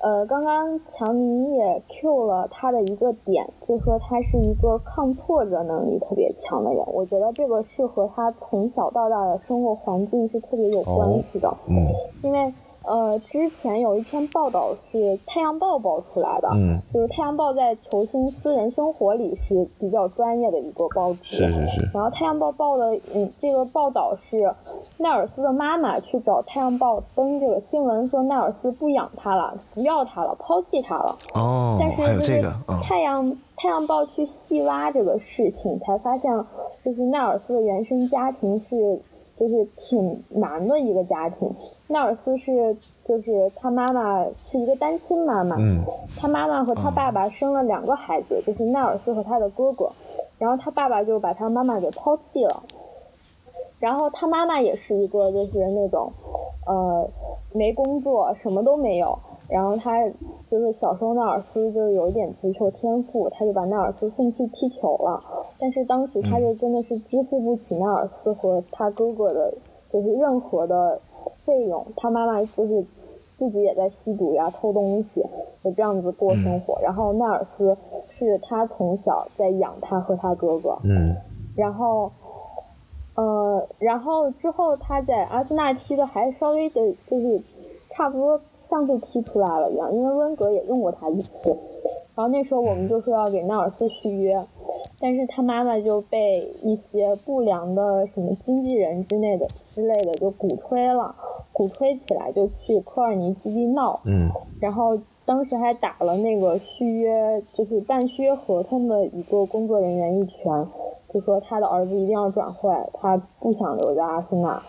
呃，刚刚强尼也 Q 了他的一个点，就说他是一个抗挫折能力特别强的人。我觉得这个是和他从小到大的生活环境是特别有关系的。嗯，因为。呃，之前有一篇报道是《太阳报》报出来的，嗯，就是《太阳报》在球星私人生活里是比较专业的一个报纸，是是是。然后《太阳报》报的，嗯，这个报道是奈尔斯的妈妈去找《太阳报》登这个新闻，说奈尔斯不养他了，不要他了，抛弃他了。哦，但是这个，太阳《太阳报》去细挖这个事情，才发现，就是奈尔斯的原生家庭是。就是挺难的一个家庭，奈尔斯是，就是他妈妈是一个单亲妈妈，嗯，他妈妈和他爸爸生了两个孩子，就是奈尔斯和他的哥哥，然后他爸爸就把他妈妈给抛弃了，然后他妈妈也是一个就是那种，呃，没工作，什么都没有。然后他就是小时候纳尔斯就是有一点足球天赋，他就把纳尔斯送去踢球了。但是当时他就真的是支付不起纳尔斯和他哥哥的，就是任何的费用。他妈妈就是自己也在吸毒呀、偷东西，就这样子过生活。然后纳尔斯是他从小在养他和他哥哥。嗯。然后，呃，然后之后他在阿森纳踢的还稍微的，就是差不多。像被踢出来了一样，因为温格也用过他一次。然后那时候我们就说要给纳尔斯续约，但是他妈妈就被一些不良的什么经纪人之类的之类的就鼓吹了，鼓吹起来就去科尔尼基地闹。嗯。然后当时还打了那个续约，就是办续约合同的一个工作人员一拳，就说他的儿子一定要转会，他不想留在阿森纳。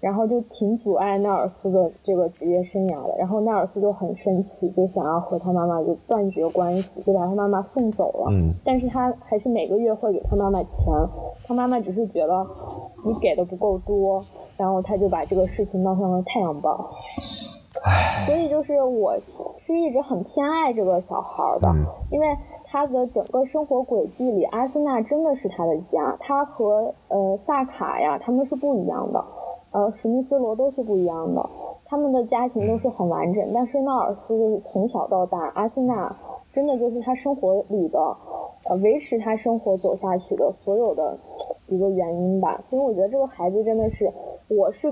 然后就挺阻碍纳尔斯的这个职业生涯的，然后纳尔斯就很生气，就想要和他妈妈就断绝关系，就把他妈妈送走了。嗯。但是他还是每个月会给他妈妈钱，他妈妈只是觉得你给的不够多，然后他就把这个事情闹上了《太阳报》。唉。所以就是我是一直很偏爱这个小孩的，因为他的整个生活轨迹里，阿森纳真的是他的家，他和呃萨卡呀他们是不一样的。呃，史密斯罗都是不一样的，他们的家庭都是很完整，但是纳尔斯就是从小到大，阿森纳真的就是他生活里的，呃，维持他生活走下去的所有的一个原因吧。所以我觉得这个孩子真的是，我是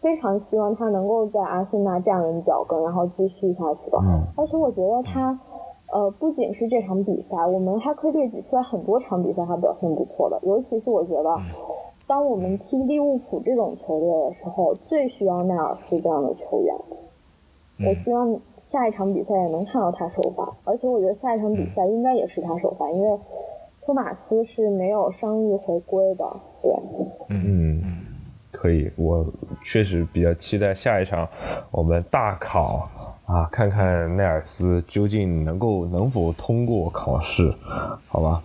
非常希望他能够在阿森纳站稳脚跟，然后继续下去的。而且我觉得他，呃，不仅是这场比赛，我们还可以列举出来很多场比赛他表现不错的。尤其是我觉得，当我们踢利物浦这种球队的时候，最需要奈尔斯这样的球员。我希望。下一场比赛也能看到他首发，而且我觉得下一场比赛应该也是他首发，因为托马斯是没有伤愈回归的。对，嗯，可以，我确实比较期待下一场我们大考啊，看看奈尔斯究竟能够能否通过考试，好吧？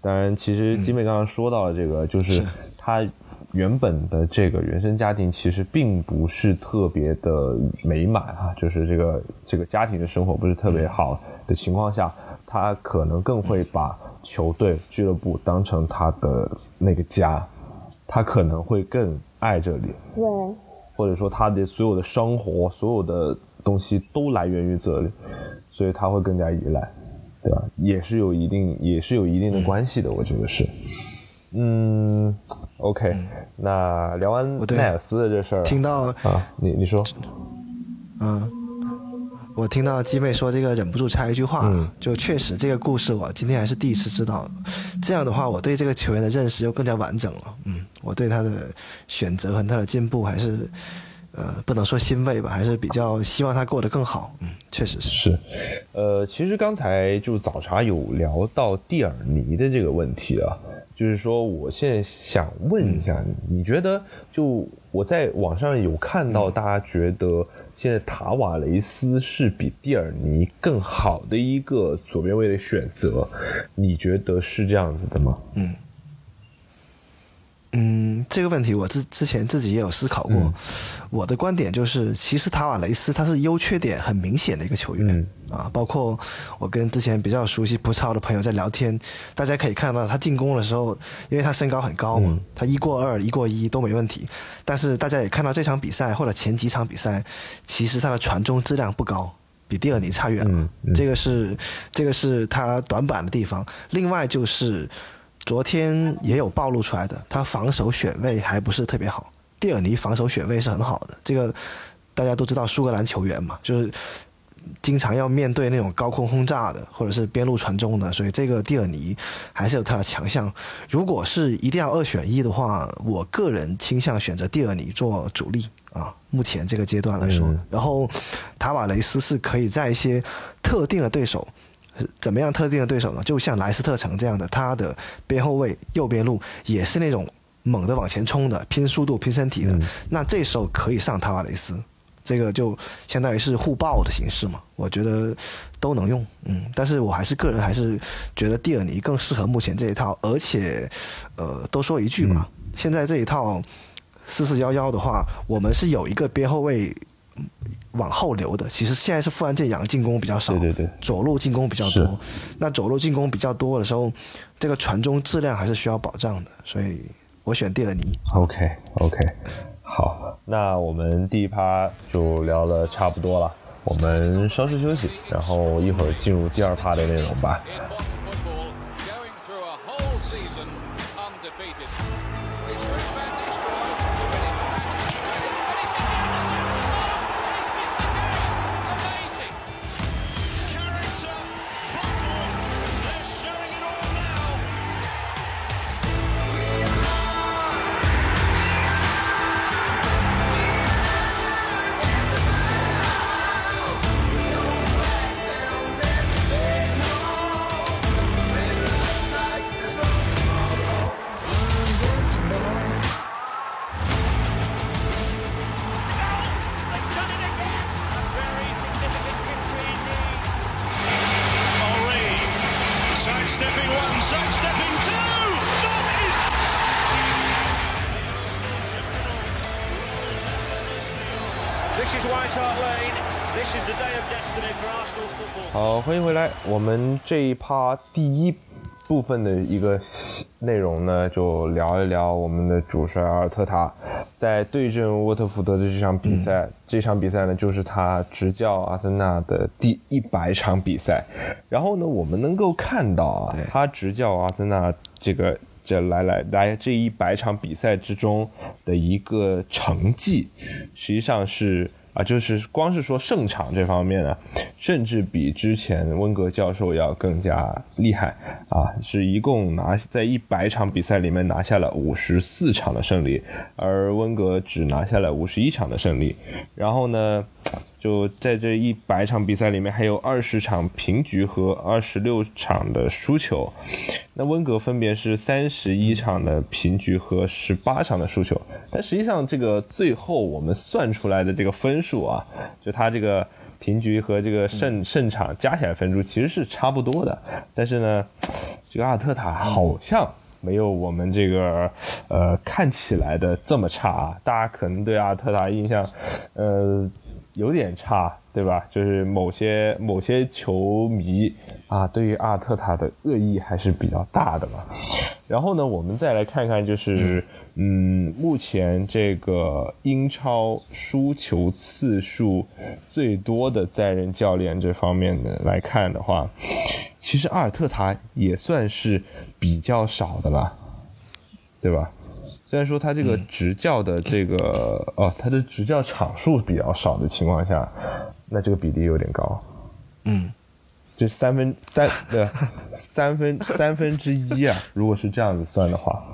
当然，其实基本刚刚说到了这个，就是他。原本的这个原生家庭其实并不是特别的美满啊，就是这个这个家庭的生活不是特别好的情况下，他可能更会把球队俱乐部当成他的那个家，他可能会更爱这里，对，或者说他的所有的生活所有的东西都来源于这里，所以他会更加依赖，对吧？也是有一定也是有一定的关系的，我觉得是，嗯。OK，那聊完奈尔斯的这事儿，听到啊，你你说，嗯，我听到鸡妹说这个忍不住插一句话，就确实这个故事我今天还是第一次知道，这样的话我对这个球员的认识又更加完整了，嗯，我对他的选择和他的进步还是呃不能说欣慰吧，还是比较希望他过得更好，嗯，确实是。是，呃，其实刚才就早茶有聊到蒂尔尼的这个问题啊。就是说，我现在想问一下你，你觉得就我在网上有看到，大家觉得现在塔瓦雷斯是比蒂尔尼更好的一个左边卫的选择，你觉得是这样子的吗？嗯。嗯，这个问题我之之前自己也有思考过。我的观点就是，其实塔瓦雷斯他是优缺点很明显的一个球员啊。包括我跟之前比较熟悉葡超的朋友在聊天，大家可以看到他进攻的时候，因为他身高很高嘛，他一过二、一过一都没问题。但是大家也看到这场比赛或者前几场比赛，其实他的传中质量不高，比蒂尔尼差远了。这个是这个是他短板的地方。另外就是。昨天也有暴露出来的，他防守选位还不是特别好。蒂尔尼防守选位是很好的，这个大家都知道，苏格兰球员嘛，就是经常要面对那种高空轰炸的，或者是边路传中的，所以这个蒂尔尼还是有他的强项。如果是一定要二选一的话，我个人倾向选择蒂尔尼做主力啊。目前这个阶段来说，然后塔瓦雷斯是可以在一些特定的对手。怎么样特定的对手呢？就像莱斯特城这样的，他的边后卫右边路也是那种猛的往前冲的，拼速度、拼身体的。那这时候可以上塔瓦雷斯，这个就相当于是互爆的形式嘛。我觉得都能用，嗯。但是我还是个人还是觉得蒂尔尼更适合目前这一套。而且，呃，多说一句嘛，现在这一套四四幺幺的话，我们是有一个边后卫。往后流的，其实现在是富安健洋进攻比较少，对对对，左路进攻比较多。那左路进攻比较多的时候，这个传中质量还是需要保障的，所以我选蒂尔尼。OK OK，好，那我们第一趴就聊了差不多了，我们稍事休息，然后一会儿进入第二趴的内容吧。我们这一趴第一部分的一个内容呢，就聊一聊我们的主帅阿尔特塔在对阵沃特福德的这场比赛。这场比赛呢，就是他执教阿森纳的第一百场比赛。然后呢，我们能够看到啊，他执教阿森纳这个。这来来来这一百场比赛之中的一个成绩，实际上是。啊，就是光是说胜场这方面呢，甚至比之前温格教授要更加厉害啊！是一共拿在一百场比赛里面拿下了五十四场的胜利，而温格只拿下了五十一场的胜利。然后呢？就在这一百场比赛里面，还有二十场平局和二十六场的输球。那温格分别是三十一场的平局和十八场的输球。但实际上，这个最后我们算出来的这个分数啊，就他这个平局和这个胜胜场加起来分数其实是差不多的。但是呢，这个阿尔特塔好像没有我们这个呃看起来的这么差啊。大家可能对阿尔特塔印象，呃。有点差，对吧？就是某些某些球迷啊，对于阿尔特塔的恶意还是比较大的嘛。然后呢，我们再来看看，就是嗯，目前这个英超输球次数最多的在任教练这方面的来看的话，其实阿尔特塔也算是比较少的了，对吧？虽然说他这个执教的这个哦，他的执教场数比较少的情况下，那这个比例有点高。嗯，这三分三的三分三分之一啊，如果是这样子算的话，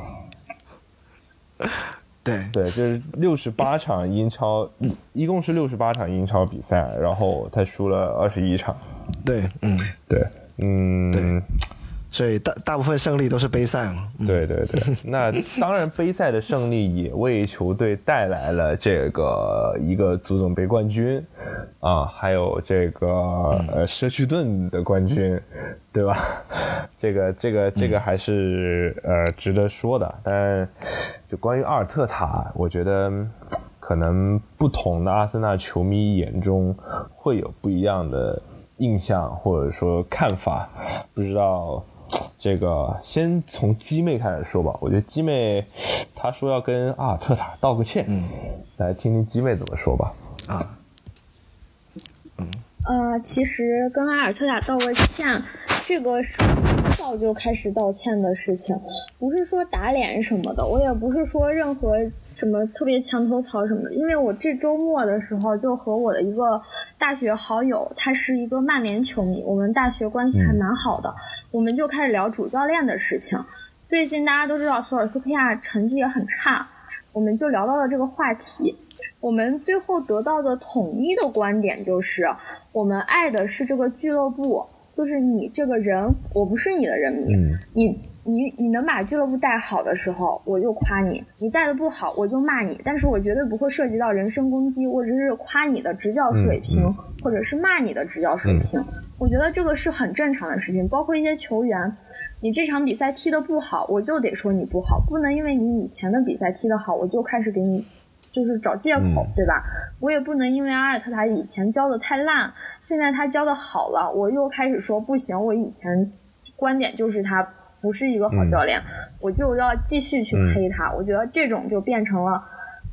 [laughs] 对对，就是六十八场英超，一共是六十八场英超比赛，然后他输了二十一场。对，嗯，对，嗯。所以大大部分胜利都是杯赛嘛？对对对，那当然杯赛的胜利也为球队带来了这个一个足总杯冠军啊，还有这个呃社区盾的冠军，对吧？[laughs] 这个这个这个还是呃值得说的。但就关于阿尔特塔，我觉得可能不同的阿森纳球迷眼中会有不一样的印象或者说看法，不知道。这个先从鸡妹开始说吧，我觉得鸡妹她说要跟阿尔特塔道个歉，嗯，来听听鸡妹怎么说吧。啊，嗯，呃，其实跟阿尔特塔道个歉，这个是早就开始道歉的事情，不是说打脸什么的，我也不是说任何。什么特别墙头草什么的，因为我这周末的时候就和我的一个大学好友，他是一个曼联球迷，我们大学关系还蛮好的，我们就开始聊主教练的事情。最近大家都知道索尔斯克亚成绩也很差，我们就聊到了这个话题。我们最后得到的统一的观点就是，我们爱的是这个俱乐部，就是你这个人，我不是你的人民，你。你你能把俱乐部带好的时候，我就夸你；你带的不好，我就骂你。但是我绝对不会涉及到人身攻击，或者是夸你的执教水平，或者是骂你的执教水平。我觉得这个是很正常的事情。包括一些球员，你这场比赛踢得不好，我就得说你不好，不能因为你以前的比赛踢得好，我就开始给你就是找借口，对吧？我也不能因为阿尔特塔以前教的太烂，现在他教的好了，我又开始说不行。我以前观点就是他。不是一个好教练，我就要继续去黑他。我觉得这种就变成了，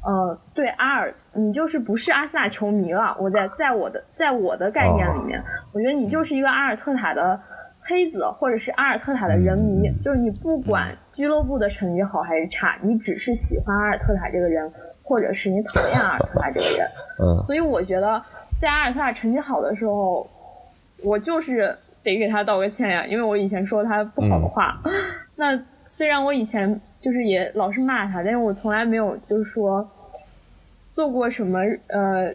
呃，对阿尔，你就是不是阿森纳球迷了。我在在我的在我的概念里面，我觉得你就是一个阿尔特塔的黑子，或者是阿尔特塔的人迷。就是你不管俱乐部的成绩好还是差，你只是喜欢阿尔特塔这个人，或者是你讨厌阿尔特塔这个人。嗯。[laughs] 所以我觉得，在阿尔特塔成绩好的时候，我就是。得给他道个歉呀，因为我以前说他不好的话。[laughs] 那虽然我以前就是也老是骂他，但是我从来没有就是说做过什么呃，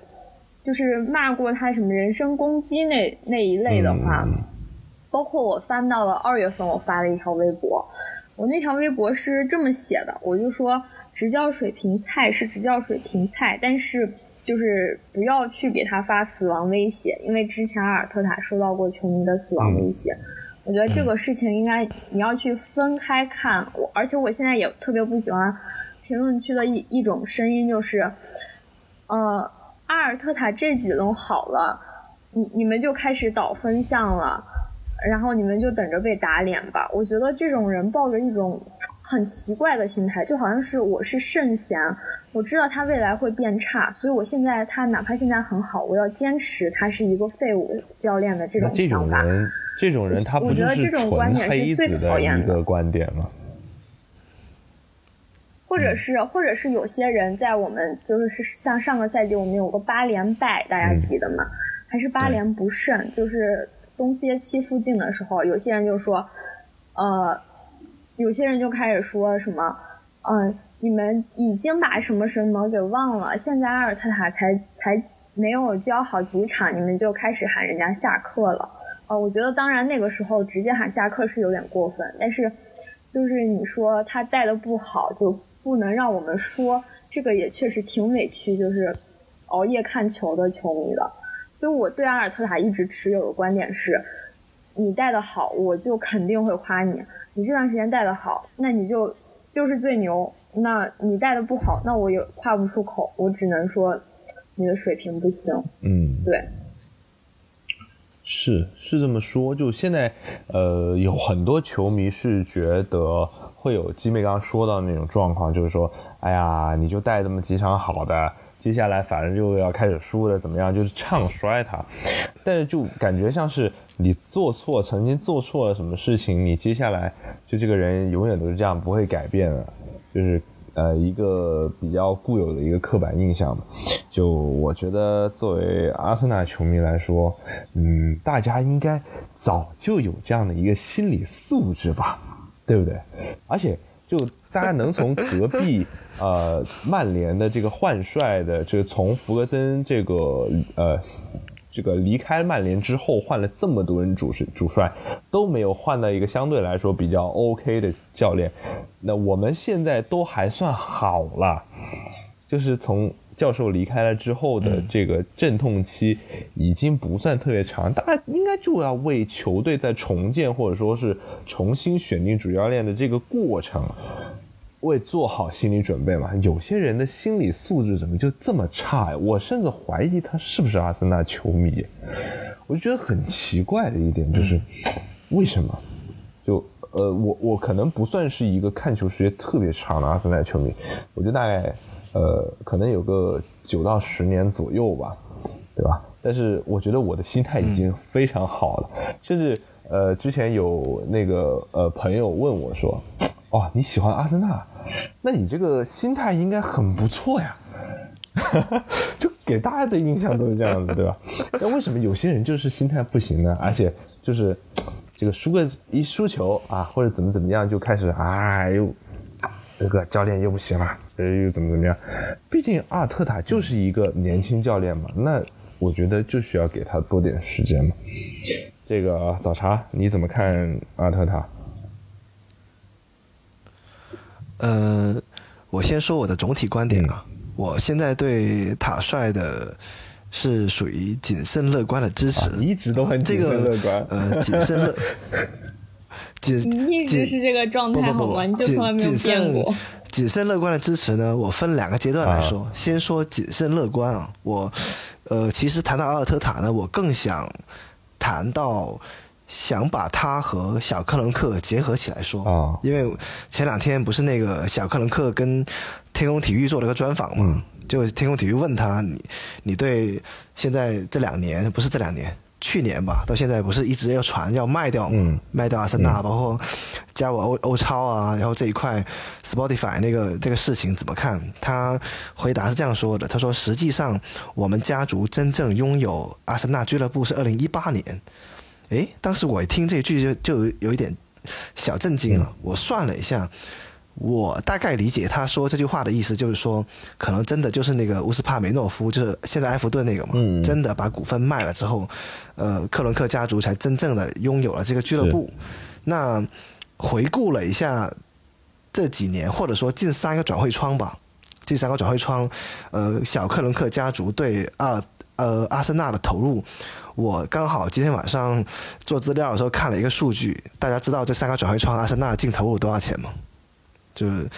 就是骂过他什么人身攻击那那一类的话。包括我翻到了二月份，我发了一条微博，我那条微博是这么写的，我就说执教水平菜是执教水平菜，但是。就是不要去给他发死亡威胁，因为之前阿尔特塔收到过球迷的死亡威胁。我觉得这个事情应该你要去分开看。我而且我现在也特别不喜欢评论区的一一种声音，就是，呃，阿尔特塔这几轮好了，你你们就开始倒风向了，然后你们就等着被打脸吧。我觉得这种人抱着一种很奇怪的心态，就好像是我是圣贤。我知道他未来会变差，所以我现在他哪怕现在很好，我要坚持他是一个废物教练的这种想法。这种人，这种人他不就是纯黑子的一个观点吗？或者是或者是有些人在我们就是像上个赛季我们有个八连败，大家记得吗？还是八连不胜？就是东歇期附近的时候，有些人就说，呃，有些人就开始说什么，嗯，你们已经把什么什么给忘了，现在阿尔特塔才才没有教好几场，你们就开始喊人家下课了。呃，我觉得当然那个时候直接喊下课是有点过分，但是就是你说他带的不好，就不能让我们说这个也确实挺委屈，就是熬夜看球的球迷的。所以我对阿尔特塔一直持有的观点是，你带的好，我就肯定会夸你。你这段时间带的好，那你就就是最牛。那你带的不好，那我也夸不出口，我只能说你的水平不行。嗯，对。是是这么说，就现在，呃，有很多球迷是觉得会有基妹刚刚说到那种状况，就是说，哎呀，你就带这么几场好的，接下来反正就要开始输了，怎么样？就是唱衰他，但是就感觉像是你做错，曾经做错了什么事情，你接下来就这个人永远都是这样，不会改变的，就是。呃，一个比较固有的一个刻板印象吧。就我觉得，作为阿森纳球迷来说，嗯，大家应该早就有这样的一个心理素质吧，对不对？而且，就大家能从隔壁呃曼联的这个换帅的，就是从弗格森这个呃。这个离开曼联之后换了这么多人主帅，主帅都没有换到一个相对来说比较 OK 的教练。那我们现在都还算好了，就是从教授离开了之后的这个阵痛期已经不算特别长，大家应该就要为球队在重建或者说是重新选定主教练的这个过程。为做好心理准备嘛？有些人的心理素质怎么就这么差呀？我甚至怀疑他是不是阿森纳球迷。我就觉得很奇怪的一点就是，为什么？就呃，我我可能不算是一个看球时间特别长的阿森纳球迷，我觉得大概呃，可能有个九到十年左右吧，对吧？但是我觉得我的心态已经非常好了，甚至呃，之前有那个呃朋友问我说。哦，你喜欢阿森纳，那你这个心态应该很不错呀，[laughs] 就给大家的印象都是这样子，对吧？那为什么有些人就是心态不行呢？而且就是这个输个一输球啊，或者怎么怎么样就开始哎呦，这个教练又不行了，又怎么怎么样？毕竟阿尔特塔就是一个年轻教练嘛，那我觉得就需要给他多点时间嘛。这个早茶你怎么看阿尔特塔？呃，我先说我的总体观点啊。我现在对塔帅的是属于谨慎乐观的支持，一直都很谨慎乐观。呃，谨慎乐，[laughs] 谨一直是这个状态好吗？你就从来没有变过。谨慎乐观的支持呢，我分两个阶段来说。先说谨慎乐观啊，我呃，其实谈到阿尔特塔呢，我更想谈到。想把他和小克伦克结合起来说啊，因为前两天不是那个小克伦克跟天空体育做了个专访嘛，就天空体育问他，你你对现在这两年不是这两年，去年吧，到现在不是一直要传要卖掉嗯，卖掉阿森纳，包括加我欧欧超啊，然后这一块 Spotify 那个这个事情怎么看？他回答是这样说的，他说实际上我们家族真正拥有阿森纳俱乐部是二零一八年。诶，当时我一听这句就就有一点小震惊了。我算了一下，我大概理解他说这句话的意思，就是说可能真的就是那个乌斯帕梅诺夫，就是现在埃弗顿那个嘛，真的把股份卖了之后，呃，克伦克家族才真正的拥有了这个俱乐部。那回顾了一下这几年，或者说近三个转会窗吧，近三个转会窗，呃，小克伦克家族对阿呃阿森纳的投入。我刚好今天晚上做资料的时候看了一个数据，大家知道这三个转会窗阿森纳净投入多少钱吗？就是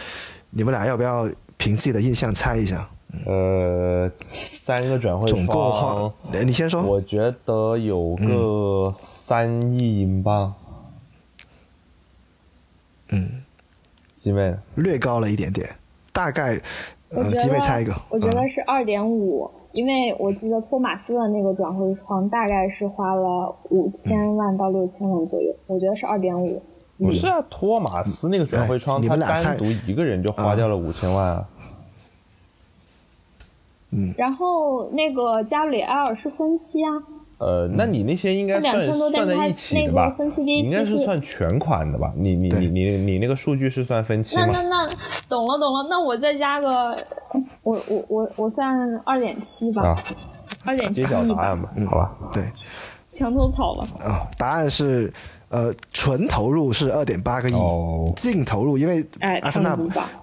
你们俩要不要凭自己的印象猜一下？呃，三个转会总共花，你先说。我觉得有个三亿英镑。嗯，几位？略高了一点点，大概呃，几位猜一个？我觉得是二点五。因为我记得托马斯的那个转会窗大概是花了五千万到六千万左右，我觉得是二点五。不是啊，托马斯那个转会窗，他单独一个人就花掉了五千万啊。嗯。然后那个加里埃尔是分期啊。呃，那你那些应该算算在一起的吧？应该是算全款的吧？你你你你你那个数据是算分期吗？那那那，懂了懂了，那我再加个，我我我我算二点七吧，二点七。揭晓答案吧，好吧？对，墙头草了。啊，答案是呃，纯投入是二点八个亿，净投入因为阿森纳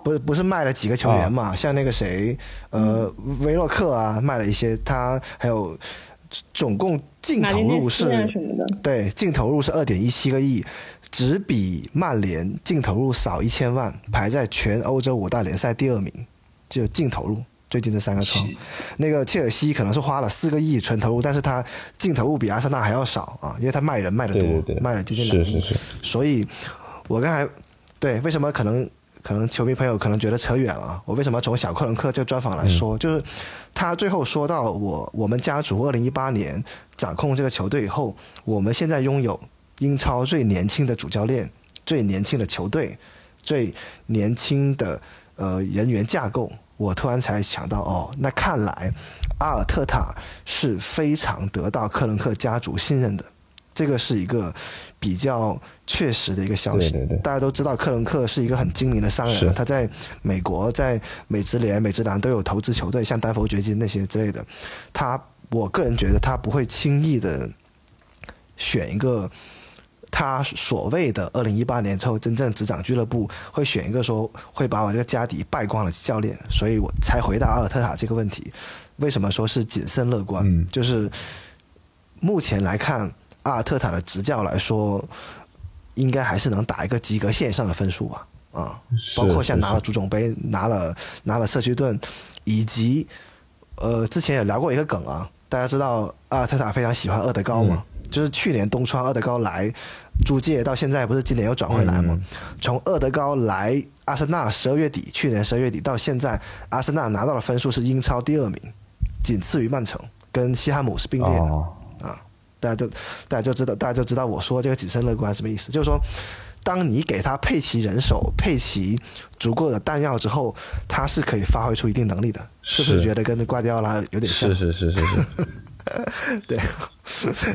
不是不是卖了几个球员嘛？像那个谁呃，维洛克啊，卖了一些，他还有。总共净投入是，对，净投入是二点一七个亿，只比曼联净投入少一千万，排在全欧洲五大联赛第二名。就净投入，最近这三个窗，那个切尔西可能是花了四个亿纯投入，但是他净投入比阿森纳还要少啊，因为他卖人卖的多，卖了接近两亿。所以，我刚才对为什么可能？可能球迷朋友可能觉得扯远了，我为什么从小克伦克这专访来说？就是他最后说到我我们家族二零一八年掌控这个球队以后，我们现在拥有英超最年轻的主教练、最年轻的球队、最年轻的呃人员架构。我突然才想到，哦，那看来阿尔特塔是非常得到克伦克家族信任的。这个是一个比较确实的一个消息。大家都知道，克伦克是一个很精明的商人，他在美国、在美职联、美职篮都有投资球队，像丹佛掘金那些之类的。他，我个人觉得他不会轻易的选一个他所谓的二零一八年之后真正执掌俱乐部，会选一个说会把我这个家底败光的教练。所以我才回答阿尔特塔这个问题。为什么说是谨慎乐观？就是目前来看。阿尔特塔的执教来说，应该还是能打一个及格线上的分数吧，啊，包括像拿了足总杯、拿了拿了社区盾，以及呃之前也聊过一个梗啊，大家知道阿尔特塔非常喜欢厄德高嘛，就是去年东窗厄德高来租借到现在，不是今年又转回来吗？从厄德高来阿森纳十二月底，去年十二月底到现在，阿森纳拿到的分数是英超第二名，仅次于曼城，跟西汉姆是并列的。大家就大家就知道，大家就知道我说这个谨慎乐观什么意思？就是说，当你给他配齐人手、配齐足够的弹药之后，他是可以发挥出一定能力的。是不是觉得跟瓜迪奥拉有点像？是是是是是。[laughs] 对，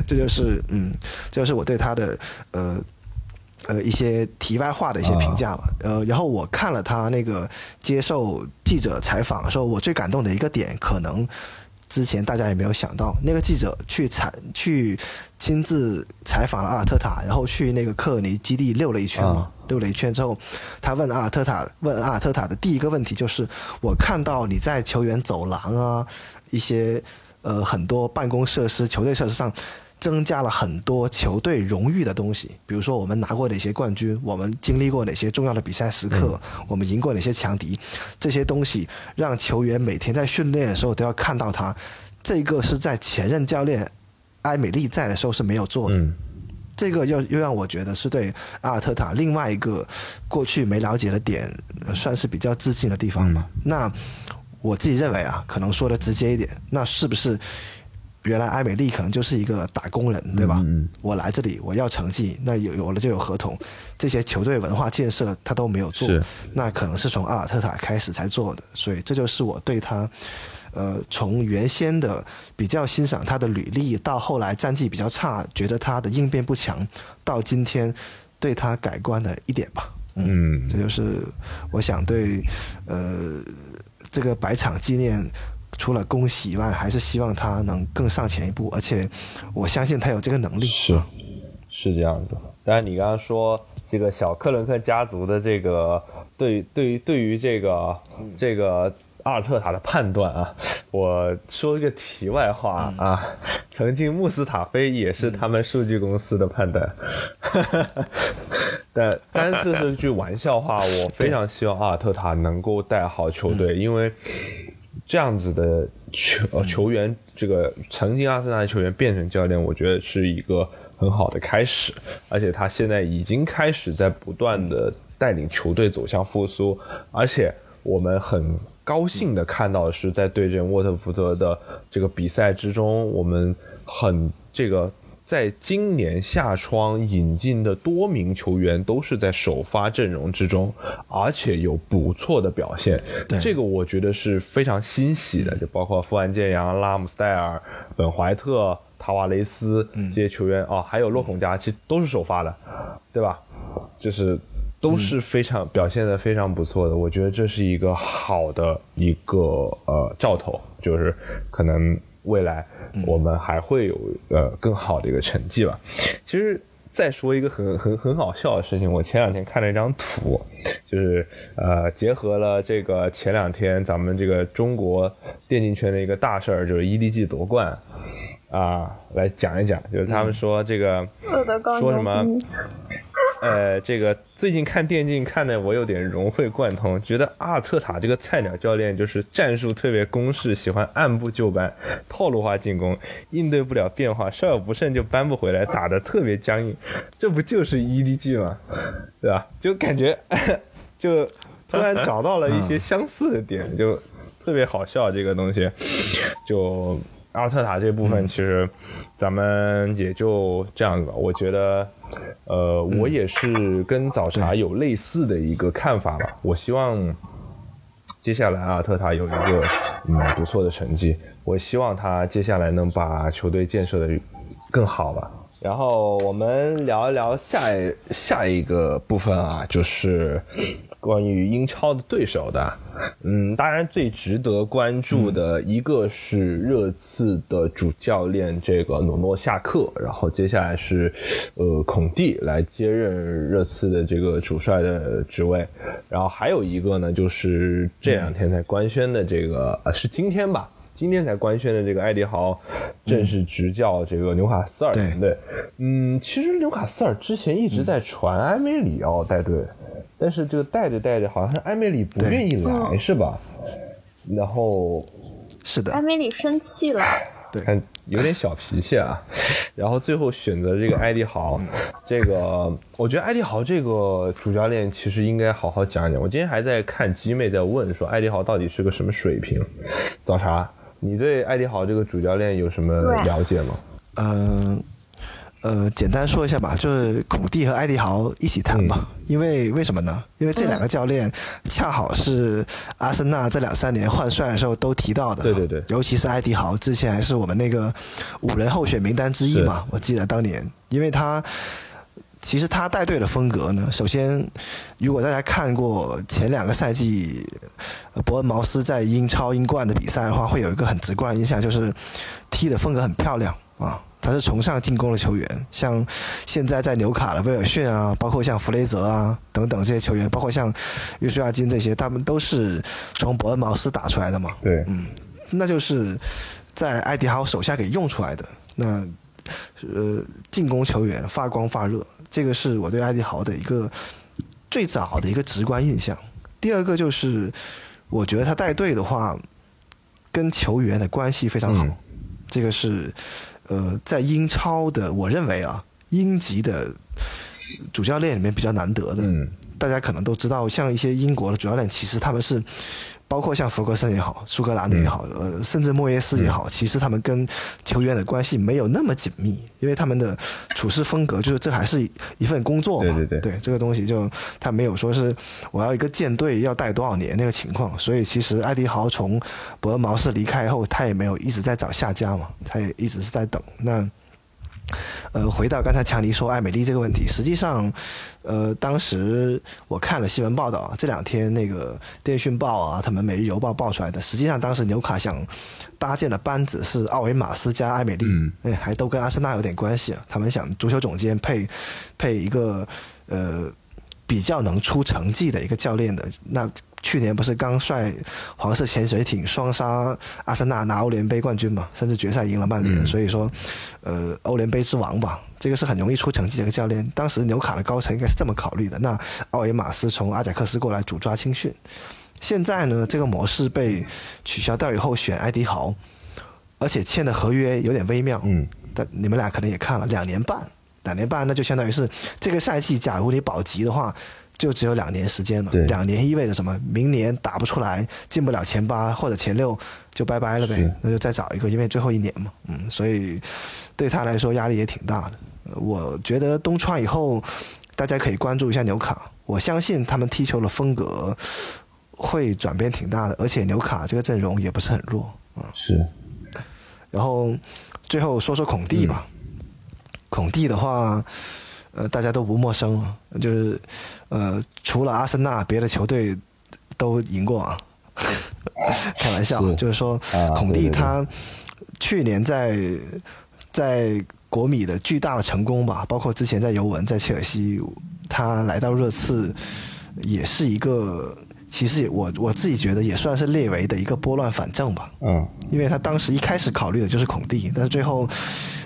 这就是嗯，这就是我对他的呃呃一些题外话的一些评价吧。呃，然后我看了他那个接受记者采访的时候，我最感动的一个点可能。之前大家也没有想到，那个记者去采去亲自采访了阿尔特塔，然后去那个克尔尼基地溜了一圈嘛，溜了一圈之后，他问阿尔特塔，问阿尔特塔的第一个问题就是：我看到你在球员走廊啊，一些呃很多办公设施、球队设施上。增加了很多球队荣誉的东西，比如说我们拿过哪些冠军，我们经历过哪些重要的比赛时刻，我们赢过哪些强敌，这些东西让球员每天在训练的时候都要看到它。这个是在前任教练埃美丽在的时候是没有做的。这个又又让我觉得是对阿尔特塔另外一个过去没了解的点，算是比较自信的地方吧。那我自己认为啊，可能说的直接一点，那是不是？原来艾美丽可能就是一个打工人，对吧？我来这里我要成绩，那有有了就有合同，这些球队文化建设他都没有做，那可能是从阿尔特塔开始才做的，所以这就是我对他，呃，从原先的比较欣赏他的履历，到后来战绩比较差，觉得他的应变不强，到今天对他改观的一点吧。嗯，这就是我想对呃这个百场纪念。除了恭喜以外，还是希望他能更上前一步，而且我相信他有这个能力。是，是这样子。当然，你刚刚说这个小克伦克家族的这个对对于对于这个这个阿尔特塔的判断啊，我说一个题外话啊，曾经穆斯塔菲也是他们数据公司的判断，[laughs] 但但是是句玩笑话，我非常希望阿尔特塔能够带好球队，因为。这样子的球呃球员，这个曾经阿森纳的球员变成教练，我觉得是一个很好的开始。而且他现在已经开始在不断的带领球队走向复苏。而且我们很高兴的看到的是，在对阵沃特福德的这个比赛之中，我们很这个在今年夏窗引进的多名球员都是在首发阵容之中，而且有不错的表现。这个我觉得是非常欣喜的，就包括富安健洋、拉姆斯戴尔、本怀特、塔瓦雷斯这些球员啊，还有洛孔加，其实都是首发的，对吧？就是都是非常表现的非常不错的。我觉得这是一个好的一个呃兆头，就是可能未来。我们还会有呃更好的一个成绩吧。其实再说一个很很很好笑的事情，我前两天看了一张图，就是呃结合了这个前两天咱们这个中国电竞圈的一个大事儿，就是 EDG 夺冠啊，来讲一讲，就是他们说这个说什么。[laughs] 呃，这个最近看电竞看的我有点融会贯通，觉得阿尔特塔这个菜鸟教练就是战术特别公式，喜欢按部就班、套路化进攻，应对不了变化，稍有不慎就扳不回来，打的特别僵硬。这不就是 EDG 吗？对吧？就感觉 [laughs] 就突然找到了一些相似的点，就特别好笑。这个东西就阿尔特塔这部分，其实咱们也就这样子吧。我觉得。呃，我也是跟早茶有类似的一个看法吧。我希望接下来阿尔特塔有一个嗯不错的成绩。我希望他接下来能把球队建设的更好吧。然后我们聊一聊下下一个部分啊，就是。关于英超的对手的，嗯，当然最值得关注的一个是热刺的主教练这个努诺下课，然后接下来是，呃，孔蒂来接任热刺的这个主帅的职位，然后还有一个呢，就是这两天才官宣的这个，呃，是今天吧？今天才官宣的这个艾迪豪正式执教这个纽卡斯尔团队。嗯，其实纽卡斯尔之前一直在传埃梅里奥带队。但是这个带着带着，好像是艾梅里不愿意来，是吧？然后是的，艾梅里生气了，对，看有点小脾气啊。然后最后选择这个艾迪豪，这个我觉得艾迪豪这个主教练其实应该好好讲讲。我今天还在看集妹在问说艾迪豪到底是个什么水平。早茶，你对艾迪豪这个主教练有什么了解吗？嗯。呃，简单说一下吧，就是孔蒂和埃迪豪一起谈吧。因为为什么呢？因为这两个教练恰好是阿森纳这两三年换帅的时候都提到的。对对对。尤其是埃迪豪，之前还是我们那个五人候选名单之一嘛。我记得当年，因为他其实他带队的风格呢，首先，如果大家看过前两个赛季伯恩茅斯在英超英冠的比赛的话，会有一个很直观的印象，就是踢的风格很漂亮啊。他是崇尚进攻的球员，像现在在纽卡的威尔逊啊，包括像弗雷泽啊等等这些球员，包括像约书亚金这些，他们都是从伯恩茅斯打出来的嘛。对，嗯，那就是在艾迪豪手下给用出来的。那呃，进攻球员发光发热，这个是我对艾迪豪的一个最早的一个直观印象。第二个就是，我觉得他带队的话，跟球员的关系非常好，这个是。呃，在英超的，我认为啊，英籍的主教练里面比较难得的，大家可能都知道，像一些英国的主教练，其实他们是。包括像弗格森也好，苏格兰的也好，呃，甚至莫耶斯也好，其实他们跟球员的关系没有那么紧密，因为他们的处事风格就是这还是一份工作嘛。对对对，对这个东西就他没有说是我要一个舰队要带多少年那个情况，所以其实艾迪豪从伯恩茅斯离开后，他也没有一直在找下家嘛，他也一直是在等那。呃，回到刚才强尼说艾美丽这个问题，实际上，呃，当时我看了新闻报道，这两天那个电讯报啊，他们每日邮报报出来的，实际上当时纽卡想搭建的班子是奥维马斯加艾美丽，哎，还都跟阿森纳有点关系啊。他们想足球总监配配一个呃比较能出成绩的一个教练的那。去年不是刚率黄色潜水艇双杀阿森纳拿欧联杯冠军嘛，甚至决赛赢了曼联，所以说，呃，欧联杯之王吧，这个是很容易出成绩的一个教练。当时纽卡的高层应该是这么考虑的。那奥维马斯从阿贾克斯过来主抓青训，现在呢，这个模式被取消掉以后，选埃迪豪，而且签的合约有点微妙。嗯，但你们俩可能也看了，两年半，两年半，那就相当于是这个赛季，假如你保级的话。就只有两年时间了。对，两年意味着什么？明年打不出来，进不了前八或者前六，就拜拜了呗。那就再找一个，因为最后一年嘛。嗯，所以对他来说压力也挺大的。我觉得东窗以后，大家可以关注一下纽卡。我相信他们踢球的风格会转变挺大的，而且纽卡这个阵容也不是很弱。嗯，是。然后最后说说孔蒂吧。孔蒂的话。呃，大家都不陌生，就是呃，除了阿森纳，别的球队都赢过啊。[laughs] 开玩笑，就是说，孔蒂他去年在在国米的巨大的成功吧，包括之前在尤文、在切尔西，他来到热刺，也是一个，其实我我自己觉得也算是列维的一个拨乱反正吧。嗯，因为他当时一开始考虑的就是孔蒂，但是最后，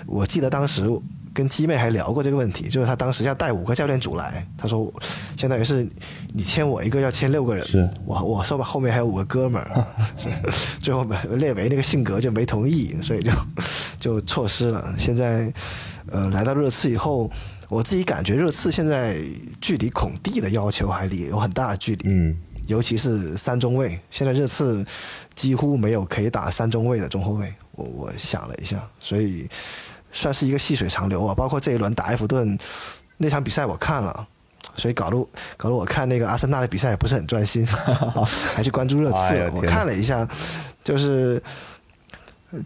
我记得当时。跟鸡妹还聊过这个问题，就是他当时要带五个教练组来，他说，相当于是你签我一个要签六个人，是我我说吧后面还有五个哥们儿，[laughs] 最后列维那个性格就没同意，所以就就错失了。现在呃来到热刺以后，我自己感觉热刺现在距离孔蒂的要求还离有很大的距离，嗯，尤其是三中卫，现在热刺几乎没有可以打三中卫的中后卫，我我想了一下，所以。算是一个细水长流啊，包括这一轮打埃弗顿那场比赛我看了，所以搞得搞得我看那个阿森纳的比赛也不是很专心，[laughs] 还去关注热刺。我看了一下，就是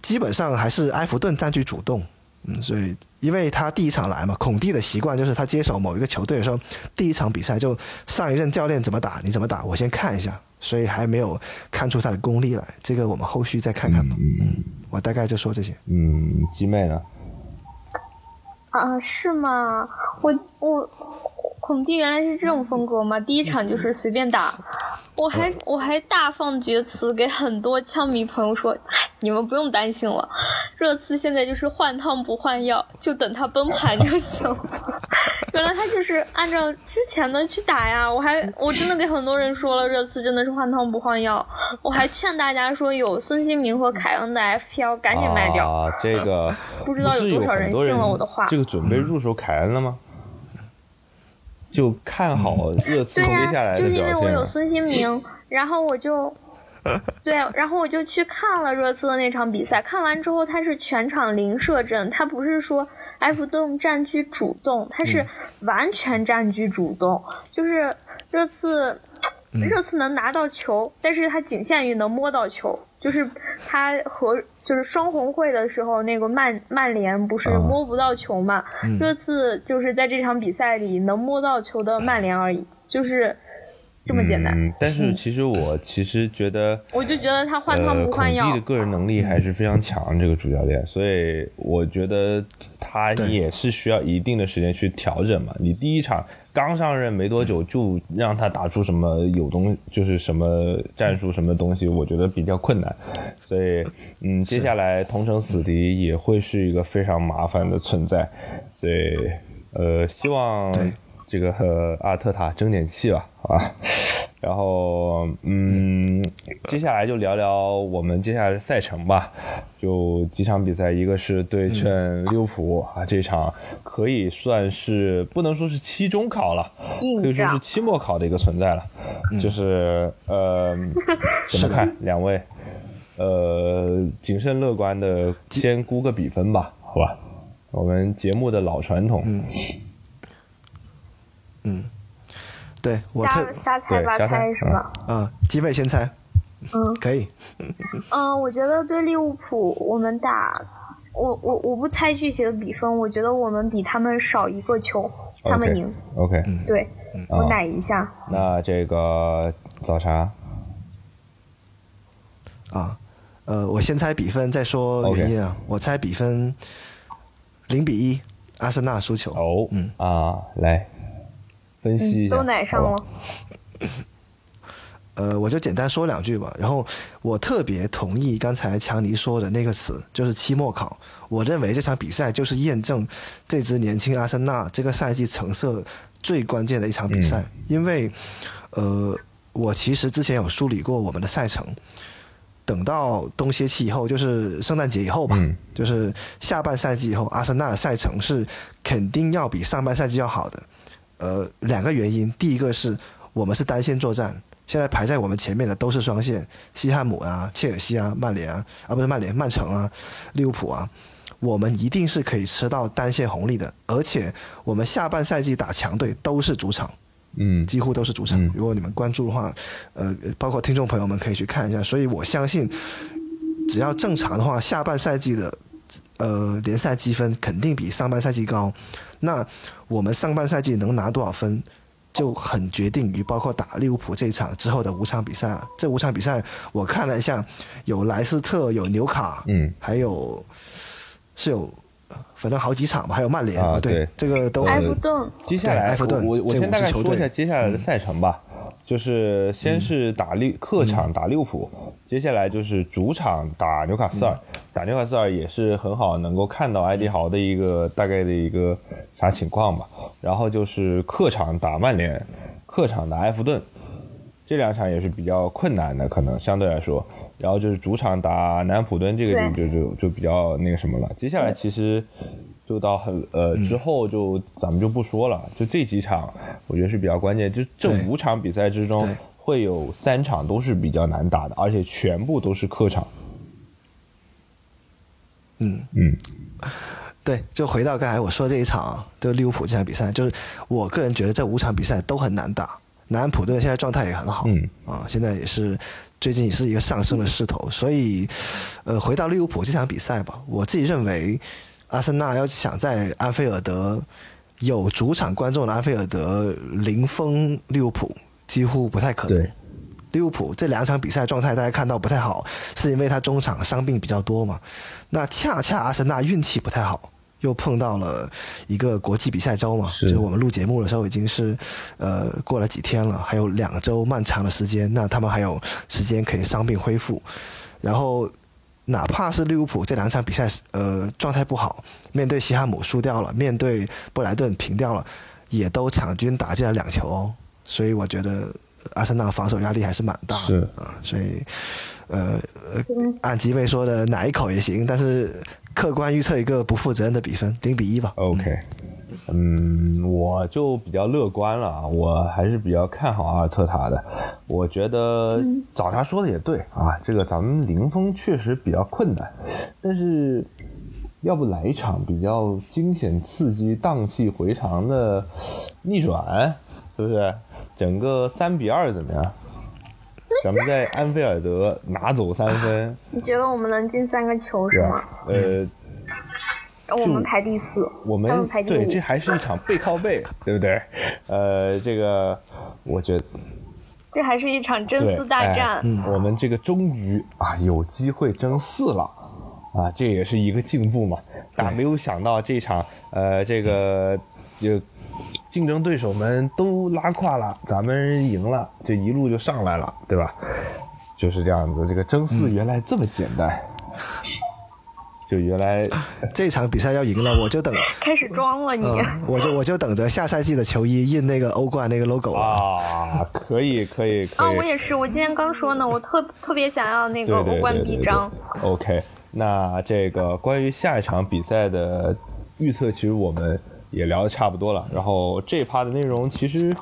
基本上还是埃弗顿占据主动，嗯，所以因为他第一场来嘛，孔蒂的习惯就是他接手某一个球队的时候，第一场比赛就上一任教练怎么打你怎么打，我先看一下，所以还没有看出他的功力来，这个我们后续再看看吧。嗯，我大概就说这些。嗯，鸡妹呢？啊，是吗？我我孔蒂原来是这种风格吗？第一场就是随便打，我还我还大放厥词给很多枪迷朋友说，你们不用担心了，热刺现在就是换汤不换药，就等他崩盘就行了。原来他就是按照之前的去打呀，我还我真的给很多人说了，热刺真的是换汤不换药。我还劝大家说，有孙兴民和凯恩的 FPL 赶紧卖掉。啊，这个 [laughs] 不知道有多少人信了我的话。这个准备入手凯恩了吗？就看好热刺接下来的表现。对呀，就是因为我有孙兴民，[laughs] 然后我就对，然后我就去看了热刺的那场比赛。看完之后，他是全场零射正，他不是说。埃弗顿占据主动，他是完全占据主动，就是热刺，热刺能拿到球，但是他仅限于能摸到球，就是他和就是双红会的时候，那个曼曼联不是摸不到球嘛？这次就是在这场比赛里能摸到球的曼联而已，就是。这么简单，但是其实我 [laughs] 其实觉得，[laughs] 我就觉得他换汤不换药。孔蒂的个人能力还是非常强，这个主教练，所以我觉得他也是需要一定的时间去调整嘛。你第一场刚上任没多久就让他打出什么有东，就是什么战术什么东西，我觉得比较困难。所以，嗯，接下来同城死敌也会是一个非常麻烦的存在。所以，呃，希望。这个和阿特塔争点气吧，好吧。[laughs] 然后，嗯，接下来就聊聊我们接下来的赛程吧。就几场比赛，一个是对阵利物浦啊，这场可以算是不能说是期中考了，可以说是期末考的一个存在了。就是呃，怎么看两位？呃，谨慎乐观的先估个比分吧，好吧。我们节目的老传统。嗯，对我特瞎猜吧猜是吧？嗯，机会先猜。嗯，可以。嗯，我觉得对利物浦，我们打，我我我不猜具体的比分，我觉得我们比他们少一个球，他们赢。OK，对，我奶一下。那这个早茶啊，呃，我先猜比分，再说原因啊。我猜比分零比一，阿森纳输球。哦，嗯啊，来。分析一下，都奶上了。呃，我就简单说两句吧。然后我特别同意刚才强尼说的那个词，就是期末考。我认为这场比赛就是验证这支年轻阿森纳这个赛季成色最关键的一场比赛。因为，呃，我其实之前有梳理过我们的赛程，等到冬歇期以后，就是圣诞节以后吧，就是下半赛季以后，阿森纳的赛程是肯定要比上半赛季要好的。呃，两个原因，第一个是我们是单线作战，现在排在我们前面的都是双线，西汉姆啊、切尔西啊、曼联啊，啊不是曼联，曼城啊、利物浦啊，我们一定是可以吃到单线红利的，而且我们下半赛季打强队都是主场。嗯，几乎都是主场。如果你们关注的话，呃，包括听众朋友们可以去看一下。所以我相信，只要正常的话，下半赛季的呃联赛积分肯定比上半赛季高。那我们上半赛季能拿多少分，就很决定于包括打利物浦这一场之后的五场比赛了。这五场比赛我看了一下，有莱斯特，有纽卡，嗯，还有是有。反正好几场吧，还有曼联啊，对，这个都埃弗顿。接下来，埃弗顿，我我先大概说一下接下来的赛程吧。就是先是打利客场打利物浦，接下来就是主场打纽卡斯尔，打纽卡斯尔也是很好能够看到埃迪豪的一个大概的一个啥情况吧。然后就是客场打曼联，客场打埃弗顿，这两场也是比较困难的，可能相对来说。然后就是主场打南普敦，这个就就就比较那个什么了。接下来其实就到很呃之后就咱们就不说了，就这几场我觉得是比较关键。就这五场比赛之中，会有三场都是比较难打的，而且全部都是客场。嗯嗯，对，就回到刚才我说这一场，就利物浦这场比赛，就是我个人觉得这五场比赛都很难打。南安普顿现在状态也很好，嗯啊，现在也是最近也是一个上升的势头，所以，呃，回到利物浦这场比赛吧，我自己认为，阿森纳要想在安菲尔德有主场观众的安菲尔德零封利物浦，几乎不太可能。利物浦这两场比赛状态大家看到不太好，是因为他中场伤病比较多嘛？那恰恰阿森纳运气不太好。又碰到了一个国际比赛周嘛，就是我们录节目的时候已经是，呃，过了几天了，还有两周漫长的时间，那他们还有时间可以伤病恢复，然后哪怕是利物浦这两场比赛，呃，状态不好，面对西汉姆输掉了，面对布莱顿平掉了，也都场均打进了两球哦，所以我觉得阿森纳防守压力还是蛮大的啊，所以，呃，按吉妹说的奶一口也行，但是。客观预测一个不负责任的比分，零比一吧。OK，嗯，我就比较乐观了啊，我还是比较看好阿尔特塔的。我觉得早茶说的也对啊，这个咱们零封确实比较困难，但是要不来一场比较惊险刺激、荡气回肠的逆转，是不是？整个三比二怎么样？咱们在安菲尔德拿走三分，你觉得我们能进三个球是吗？呃，我们排第四，我们排第对，这还是一场背靠背，对不对？呃，这个我觉得这还是一场争四大战。我们这个终于啊有机会争四了啊，这也是一个进步嘛。但没有想到这场呃，这个就。竞争对手们都拉胯了，咱们赢了，这一路就上来了，对吧？就是这样子，这个争四原来这么简单，就原来 [laughs] 这场比赛要赢了，我就等 [laughs] 开始装了你，我就我就等着下赛季的球衣印那个欧冠那个 logo 啊，可以可以可以啊，我也是，我今天刚说呢，我特特别想要那个欧冠臂章。OK，那这个关于下一场比赛的预测，其实我们。也聊的差不多了，然后这一趴的内容其实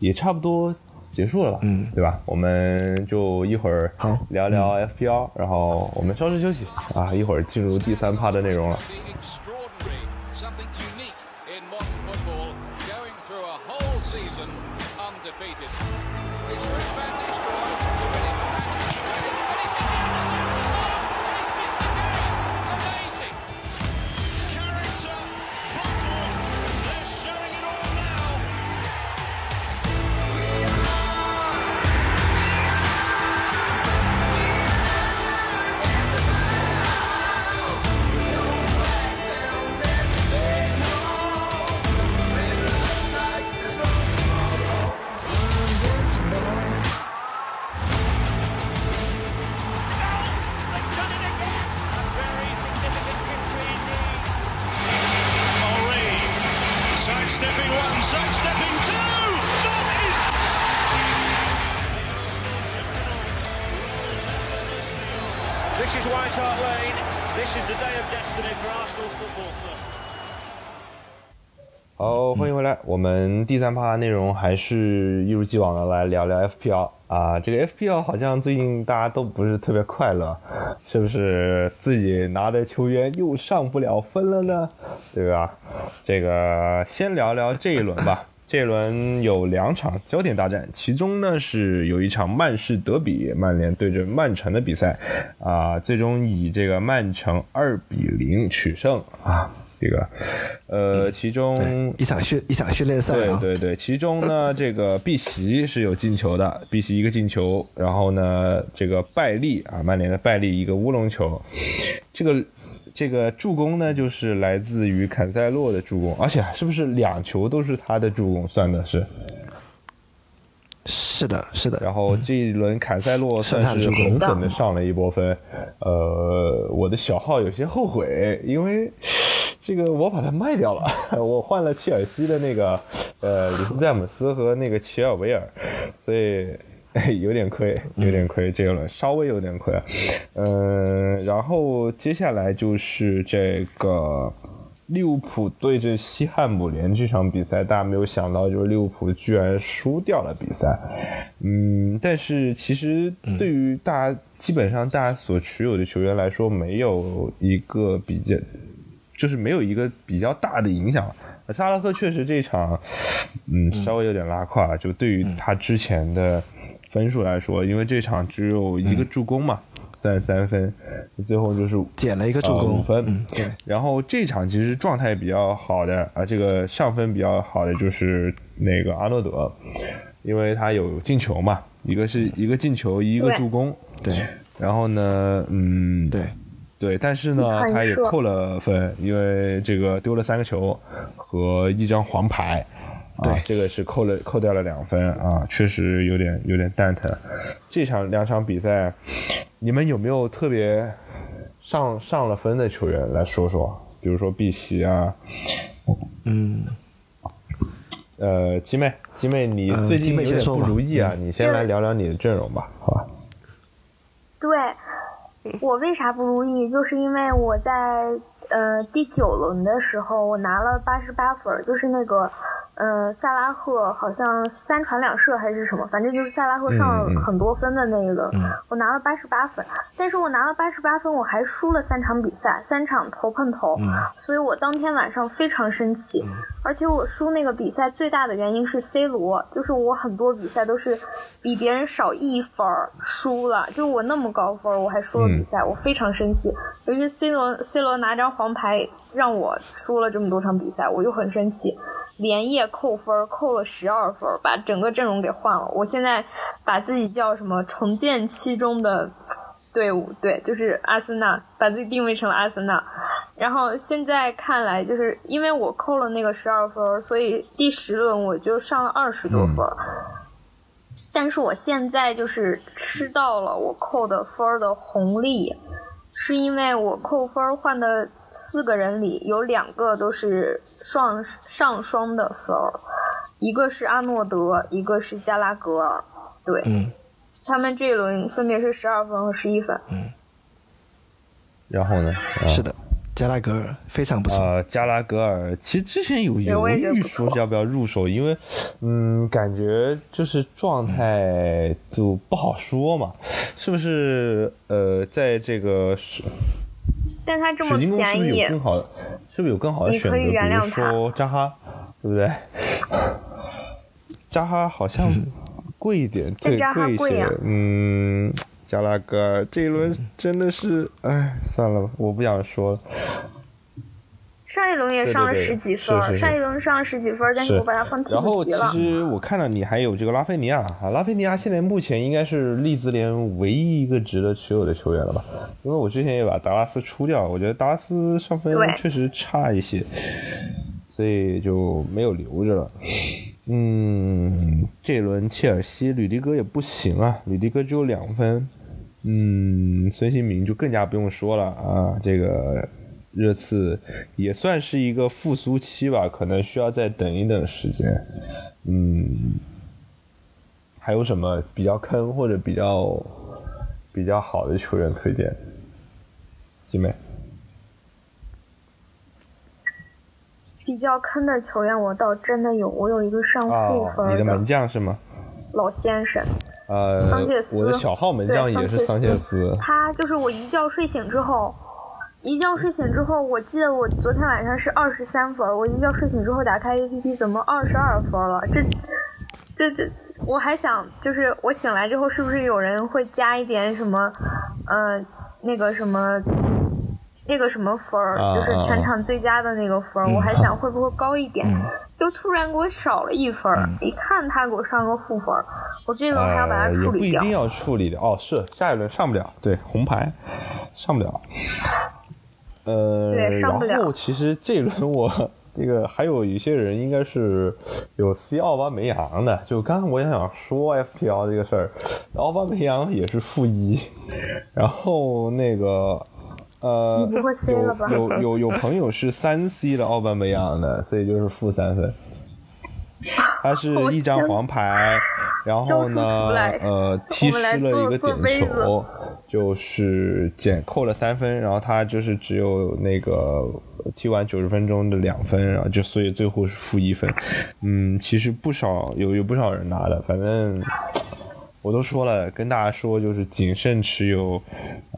也差不多结束了，嗯，对吧？我们就一会儿聊聊 FPL，然后我们稍事休息。啊，一会儿进入第三趴的内容了。我们第三趴内容还是一如既往的来聊聊 FPL 啊。这个 FPL 好像最近大家都不是特别快乐，是不是自己拿的球员又上不了分了呢？对吧？这个先聊聊这一轮吧。[laughs] 这一轮有两场焦点大战，其中呢是有一场曼市德比，曼联对着曼城的比赛啊，最终以这个曼城二比零取胜啊。这个，呃，其中一场训一场训练赛啊，对对对，其中呢，[laughs] 这个碧玺是有进球的，碧玺一个进球，然后呢，这个拜利啊，曼联的拜利一个乌龙球，这个这个助攻呢，就是来自于坎塞洛的助攻，而且是不是两球都是他的助攻？算的是，是的，是的。然后这一轮凯塞洛算是狠狠的上了一波分，呃，我的小号有些后悔，因为。这个我把它卖掉了，[laughs] 我换了切尔西的那个呃里斯詹姆斯和那个齐尔维尔，所以有点亏，有点亏这一轮稍微有点亏，嗯，然后接下来就是这个利物浦对阵西汉姆联这场比赛，大家没有想到就是利物浦居然输掉了比赛，嗯，但是其实对于大家基本上大家所持有的球员来说，没有一个比较。就是没有一个比较大的影响。萨拉赫确实这场，嗯，稍微有点拉胯。就对于他之前的分数来说，因为这场只有一个助攻嘛，三十三分，最后就是减了一个助攻五分。对。然后这场其实状态比较好的啊，这个上分比较好的就是那个阿诺德，因为他有进球嘛，一个是一个进球，一个助攻。对。然后呢，嗯，对。对，但是呢，他也扣了分，因为这个丢了三个球和一张黄牌，啊，这个是扣了扣掉了两分啊，确实有点有点蛋疼。这场两场比赛，你们有没有特别上上了分的球员来说说？比如说碧玺啊，嗯，呃，鸡妹，鸡妹，你最近有点不如意啊，你先来聊聊你的阵容吧，好吧？对。我为啥不如意？就是因为我在呃第九轮的时候，我拿了八十八分，就是那个。嗯，萨拉赫好像三传两射还是什么，反正就是萨拉赫上很多分的那一轮，我拿了八十八分。但是我拿了八十八分，我还输了三场比赛，三场头碰头，所以我当天晚上非常生气。而且我输那个比赛最大的原因是 C 罗，就是我很多比赛都是比别人少一分输了，就我那么高分我还输了比赛，我非常生气。尤其 C 罗 C 罗拿张黄牌让我输了这么多场比赛，我就很生气。连夜扣分，扣了十二分，把整个阵容给换了。我现在把自己叫什么重建期中的队伍，对，就是阿森纳，把自己定位成了阿森纳。然后现在看来，就是因为我扣了那个十二分，所以第十轮我就上了二十多分。但是我现在就是吃到了我扣的分儿的红利，是因为我扣分换的四个人里有两个都是。双上双的分儿，一个是阿诺德，一个是加拉格尔，对，他们这一轮分别是十二分和十一分。嗯，然后呢？是的，加拉格尔非常不错。呃，加拉格尔其实之前有犹豫说要不要入手，因为嗯，感觉就是状态就不好说嘛，是不是？呃，在这个是。但他这么便宜，有更好的，是不是有更好的选择？比如说扎哈，对不对？[laughs] 扎哈好像贵一点，[laughs] 对，贵一些。嗯，加拉哥这一轮真的是，哎，算了吧，我不想说了。上一轮也上了十几分，上一轮上了十几分，但是我把它放替补席了。然后其实我看到你还有这个拉菲尼亚啊，拉菲尼亚现在目前应该是利兹联唯一一个值得持有的球员了吧？因为我之前也把达拉斯出掉，我觉得达拉斯上分确实差一些，所以就没有留着了。嗯，这轮切尔西吕迪格也不行啊，吕迪格只有两分。嗯，孙兴民就更加不用说了啊，这个。热刺也算是一个复苏期吧，可能需要再等一等时间。嗯，还有什么比较坑或者比较比较好的球员推荐？姐妹，比较坑的球员，我倒真的有，我有一个上负分的。你的门将是吗？老先生。呃，桑切斯。我的小号门将也是桑切斯。他就是我一觉睡醒之后，一觉睡醒之后，我记得我昨天晚上是二十三分，我一觉睡醒之后打开 APP，怎么二十二分了？这，这这，我还想就是我醒来之后是不是有人会加一点什么，呃，那个什么。那个什么分儿，就是全场最佳的那个分儿，我还想会不会高一点，就突然给我少了一分儿。一看他给我上个负分儿，我这轮还要把它处理掉。一定要处理的哦，是下一轮上不了，对红牌上不了。呃，然后其实这一轮我 [laughs] 这个还有一些人应该是有 C 奥巴梅扬的，就刚刚我也想说 FPL 这个事儿，奥巴梅扬也是负一，然后那个。呃，有有有有朋友是三 C 的奥巴梅扬的，所以就是负三分。他是 [laughs] 一张黄牌，然后呢，呃，踢失了一个点球，就是减扣了三分，然后他就是只有那个踢完九十分钟的两分，然后就所以最后是负一分。嗯，其实不少有有不少人拿的，反正我都说了，跟大家说就是谨慎持有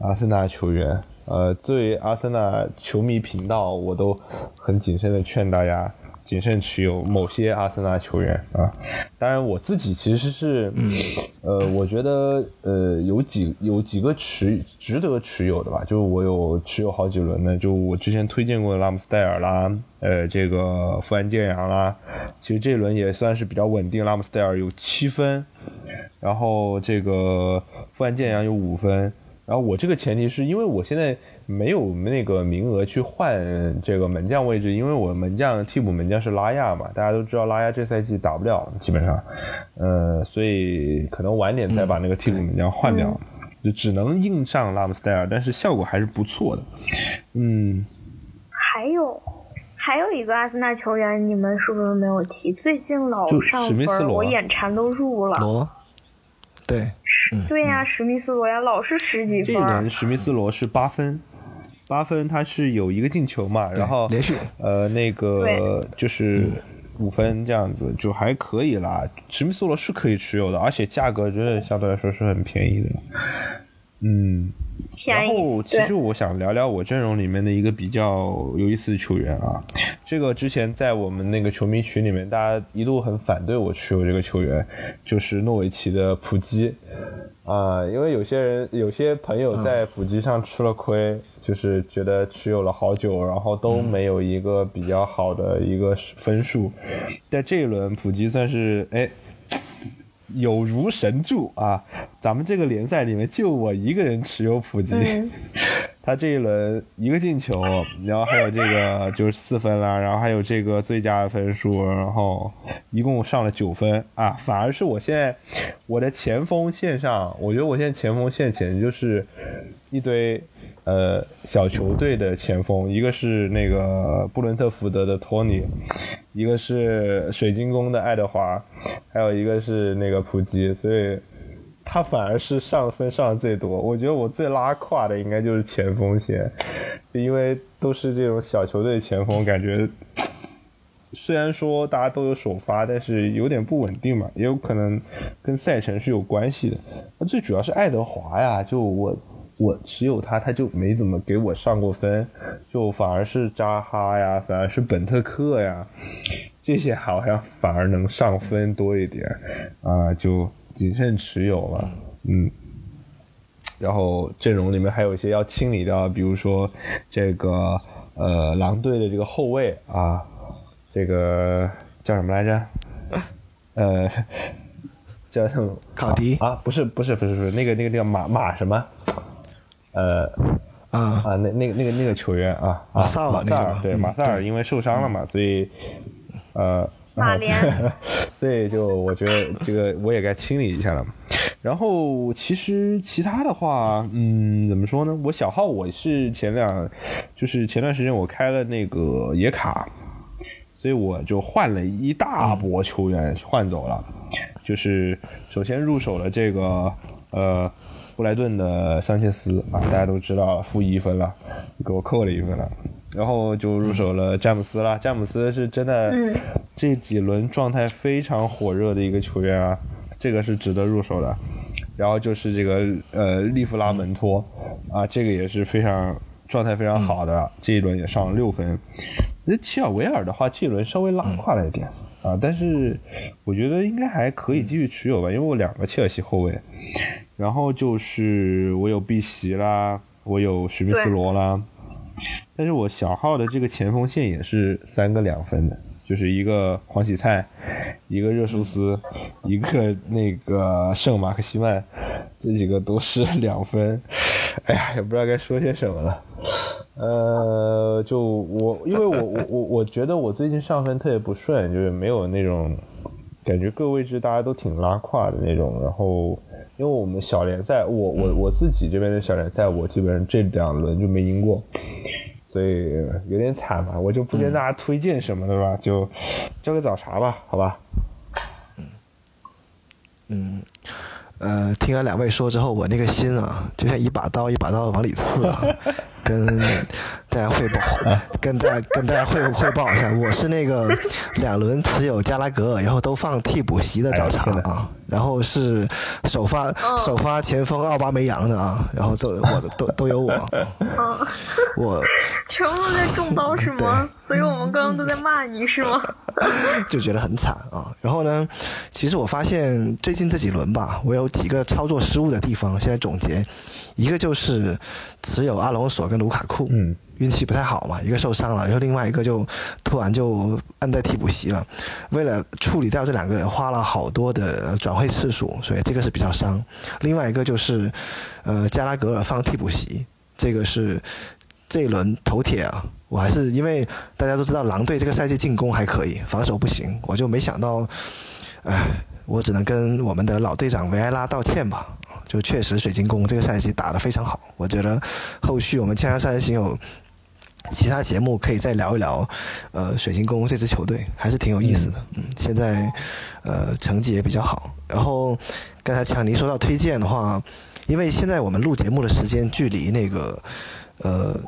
阿森纳球员。呃，作为阿森纳球迷频道，我都很谨慎的劝大家谨慎持有某些阿森纳球员啊。当然，我自己其实是，呃，我觉得呃有几有几个持值得持有的吧，就我有持有好几轮的，就我之前推荐过的拉姆斯戴尔啦，呃，这个富安健洋啦，其实这轮也算是比较稳定，拉姆斯戴尔有七分，然后这个富安健洋有五分。然后我这个前提是因为我现在没有那个名额去换这个门将位置，因为我门将替补门将是拉亚嘛，大家都知道拉亚这赛季打不了，基本上，呃，所以可能晚点再把那个替补门将换掉，就只能硬上拉姆斯戴尔，但是效果还是不错的，嗯。还有还有一个阿森纳球员，你们是不是没有提？最近老上分，我眼馋都入了。罗，对。对呀，史密斯罗呀，老是十几分。这轮史密斯罗是八分，八分他是有一个进球嘛，然后连续呃那个就是五分这样子就还可以啦。史密斯罗是可以持有的，而且价格真的相对来说是很便宜的。嗯，然后其实我想聊聊我阵容里面的一个比较有意思的球员啊。这个之前在我们那个球迷群里面，大家一度很反对我持有这个球员，就是诺维奇的普基啊，因为有些人有些朋友在普基上吃了亏，就是觉得持有了好久，然后都没有一个比较好的一个分数，在这一轮普吉算是哎有如神助啊，咱们这个联赛里面就我一个人持有普基。[laughs] 他这一轮一个进球，然后还有这个就是四分啦，然后还有这个最佳的分数，然后一共上了九分啊！反而是我现在我的前锋线上，我觉得我现在前锋线简直就是一堆呃小球队的前锋，一个是那个布伦特福德的托尼，一个是水晶宫的爱德华，还有一个是那个普吉，所以。他反而是上分上的最多，我觉得我最拉胯的应该就是前锋线，因为都是这种小球队前锋，感觉虽然说大家都有首发，但是有点不稳定嘛，也有可能跟赛程是有关系的。那最主要是爱德华呀，就我我持有他，他就没怎么给我上过分，就反而是扎哈呀，反而是本特克呀，这些好像反而能上分多一点啊，就。谨慎持有了，嗯，然后阵容里面还有一些要清理掉，比如说这个呃狼队的这个后卫啊，这个叫什么来着？呃，叫什么？卡迪啊？不是不是不是不是那个那个那个马马什么？呃啊啊那那个那个那个球员啊，马萨尔马萨尔对马萨尔因为受伤了嘛，所以呃。马联，[laughs] 所以就我觉得这个我也该清理一下了。然后其实其他的话，嗯，怎么说呢？我小号我是前两，就是前段时间我开了那个野卡，所以我就换了一大波球员换走了。就是首先入手了这个呃布莱顿的桑切斯啊，大家都知道负一分了，给我扣了一分了。然后就入手了詹姆斯了，詹姆斯是真的这几轮状态非常火热的一个球员啊，这个是值得入手的。然后就是这个呃利弗拉门托啊，这个也是非常状态非常好的，这一轮也上了六分。那齐尔维尔的话，这一轮稍微拉胯了一点啊，但是我觉得应该还可以继续持有吧，因为我两个切尔西后卫，然后就是我有碧玺啦，我有史密斯罗啦。但是我小号的这个前锋线也是三个两分的，就是一个黄喜灿，一个热苏斯，一个那个圣马克西曼，这几个都是两分。哎呀，也不知道该说些什么了。呃，就我，因为我我我我觉得我最近上分特别不顺，就是没有那种感觉各位置大家都挺拉胯的那种。然后因为我们小联赛，我我我自己这边的小联赛，我基本上这两轮就没赢过。所以有点惨吧，我就不跟大家推荐什么的吧，就交个早茶吧，好吧。嗯，呃，听完两位说之后，我那个心啊，就像一把刀一把刀往里刺啊。[laughs] 跟 [laughs] 大家汇报，跟大家跟大家汇汇报一下，我是那个 [laughs] 两轮持有加拉格尔，然后都放替补席的早茶啊，然后是首发首发前锋奥巴梅扬的啊，然后都我的都都有我，[laughs] 我全部在中刀是吗？所以我们刚刚都在骂你是吗？就觉得很惨啊，然后呢，其实我发现最近这几轮吧，我有几个操作失误的地方，现在总结。一个就是持有阿隆索跟卢卡库，嗯，运气不太好嘛，一个受伤了，然后另外一个就突然就按在替补席了。为了处理掉这两个人，花了好多的转会次数，所以这个是比较伤。另外一个就是，呃，加拉格尔放替补席，这个是这一轮头铁啊。我还是因为大家都知道狼队这个赛季进攻还可以，防守不行，我就没想到，哎，我只能跟我们的老队长维埃拉道歉吧。就确实，水晶宫这个赛季打得非常好。我觉得后续我们千山行有其他节目可以再聊一聊，呃，水晶宫这支球队还是挺有意思的。嗯，现在呃成绩也比较好。然后刚才强尼说到推荐的话，因为现在我们录节目的时间距离那个呃。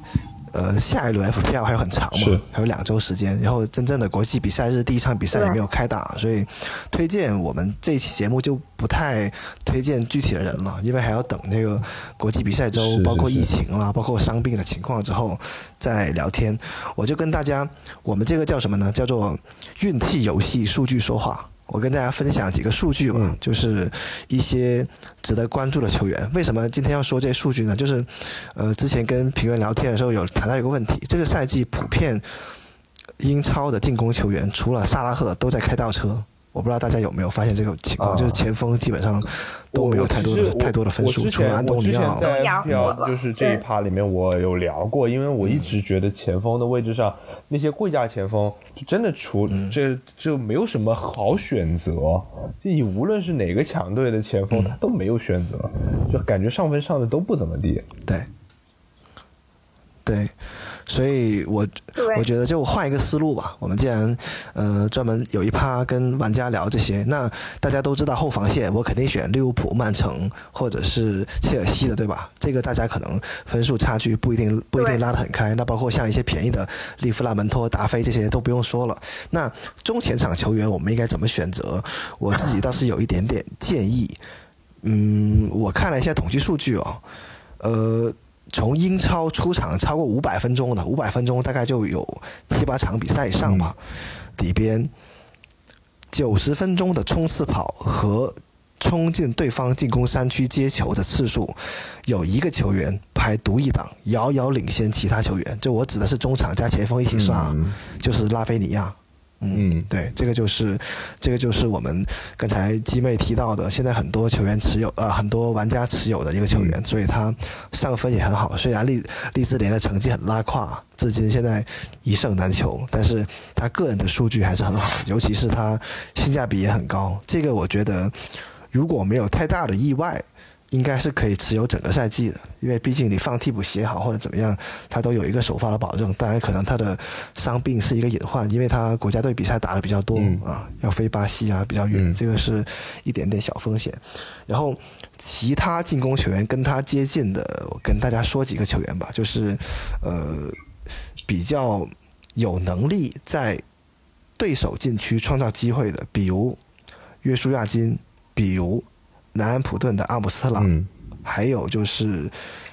呃，下一轮 FPL 还有很长嘛，还有两周时间。然后真正的国际比赛日第一场比赛也没有开打，所以推荐我们这一期节目就不太推荐具体的人了，因为还要等那个国际比赛周，包括疫情啦，包括伤病的情况之后再聊天。我就跟大家，我们这个叫什么呢？叫做运气游戏，数据说话。我跟大家分享几个数据吧，就是一些值得关注的球员。为什么今天要说这些数据呢？就是，呃，之前跟评论聊天的时候有谈到一个问题，这个赛季普遍英超的进攻球员除了萨拉赫都在开倒车。我不知道大家有没有发现这个情况，就是前锋基本上都没有太多的太多的分数，除了安东尼奥。就是这一趴里面我有聊过，因为我一直觉得前锋的位置上。那些贵价前锋就真的除这就没有什么好选择，就你无论是哪个强队的前锋，他都没有选择，就感觉上分上的都不怎么地。对。对，所以我我觉得就换一个思路吧。我们既然呃专门有一趴跟玩家聊这些，那大家都知道后防线，我肯定选利物浦、曼城或者是切尔西的，对吧？这个大家可能分数差距不一定不一定拉得很开。那包括像一些便宜的利弗拉门托、达菲这些都不用说了。那中前场球员我们应该怎么选择？我自己倒是有一点点建议。嗯，我看了一下统计数据哦，呃。从英超出场超过五百分钟的，五百分钟大概就有七八场比赛以上吧。里边九十分钟的冲刺跑和冲进对方进攻三区接球的次数，有一个球员排独一档，遥遥领先其他球员。就我指的是中场加前锋一起算，就是拉菲尼亚。嗯，对，这个就是，这个就是我们刚才鸡妹提到的，现在很多球员持有，呃，很多玩家持有的一个球员，所以他上分也很好。虽然利利兹联的成绩很拉胯，至今现在一胜难求，但是他个人的数据还是很好，尤其是他性价比也很高。这个我觉得，如果没有太大的意外，应该是可以持有整个赛季的，因为毕竟你放替补写好或者怎么样，他都有一个首发的保证。当然，可能他的伤病是一个隐患，因为他国家队比赛打的比较多啊，要飞巴西啊，比较远，这个是一点点小风险。然后其他进攻球员跟他接近的，我跟大家说几个球员吧，就是呃比较有能力在对手禁区创造机会的，比如约书亚金，比如。南安普顿的阿姆斯特朗，还有就是，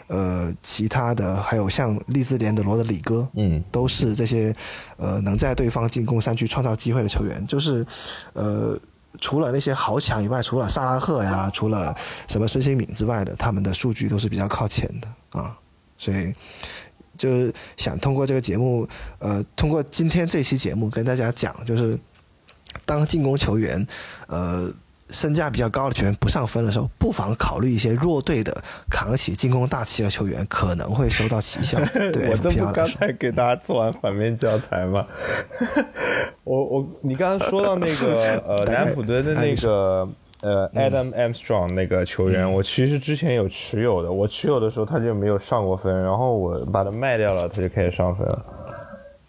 呃，其他的还有像利兹联的罗德里戈，嗯，都是这些，呃，能在对方进攻三区创造机会的球员。就是，呃，除了那些豪强以外，除了萨拉赫呀，除了什么孙兴敏之外的，他们的数据都是比较靠前的啊。所以，就是想通过这个节目，呃，通过今天这期节目跟大家讲，就是当进攻球员，呃。身价比较高的球员不上分的时候，不妨考虑一些弱队的扛起进攻大旗的球员，可能会收到奇效。[laughs] 对，我这不刚才给大家做完反面教材吗？我我你刚刚说到那个 [laughs] 呃南安普敦的那个呃 Adam Armstrong 那个球员，我其实之前有持有的，我持有的时候他就没有上过分，然后我把它卖掉了，他就开始上分了。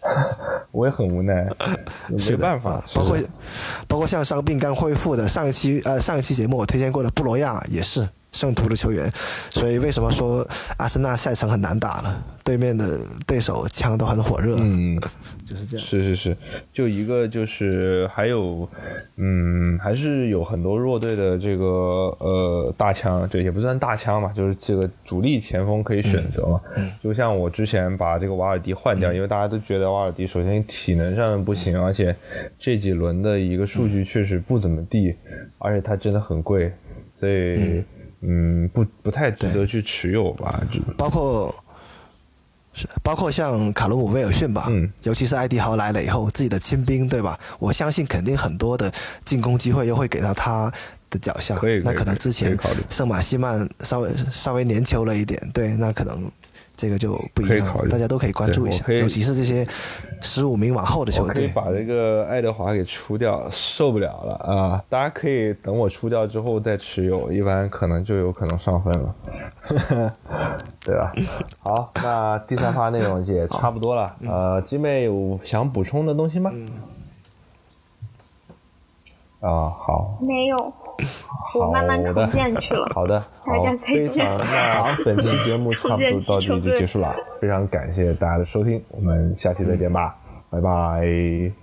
[laughs] 我也很无奈，[laughs] 没办法。包括包括像伤病刚恢复的上一期呃上一期节目我推荐过的布罗亚也是。圣徒的球员，所以为什么说阿森纳下一场很难打了？对面的对手枪都很火热，嗯，就是这样。是是是，就一个就是还有，嗯，还是有很多弱队的这个呃大枪，这也不算大枪嘛，就是这个主力前锋可以选择嘛。就像我之前把这个瓦尔迪换掉，因为大家都觉得瓦尔迪首先体能上面不行，而且这几轮的一个数据确实不怎么地，而且他真的很贵，所以。嗯，不不太值得去持有吧，就包括是包括像卡罗姆威尔逊吧，嗯，尤其是艾迪豪来了以后，自己的亲兵对吧？我相信肯定很多的进攻机会又会给到他的脚下，可以，那可能之前圣马西曼稍微稍微粘球了一点，对，那可能。这个就不一样，大家都可以关注一下，尤其是这些十五名往后的球队。可以把这个爱德华给出掉，受不了了啊！大家可以等我出掉之后再持有，一般可能就有可能上分了，[laughs] 对吧？好，那第三发内容也差不多了。呃，金妹有想补充的东西吗？啊，好，没有。[laughs] 我慢慢重建去了。好的，[laughs] 大家再见。[laughs] 那本期节目差不多到这里就结束了，非常感谢大家的收听，我们下期再见吧，拜拜。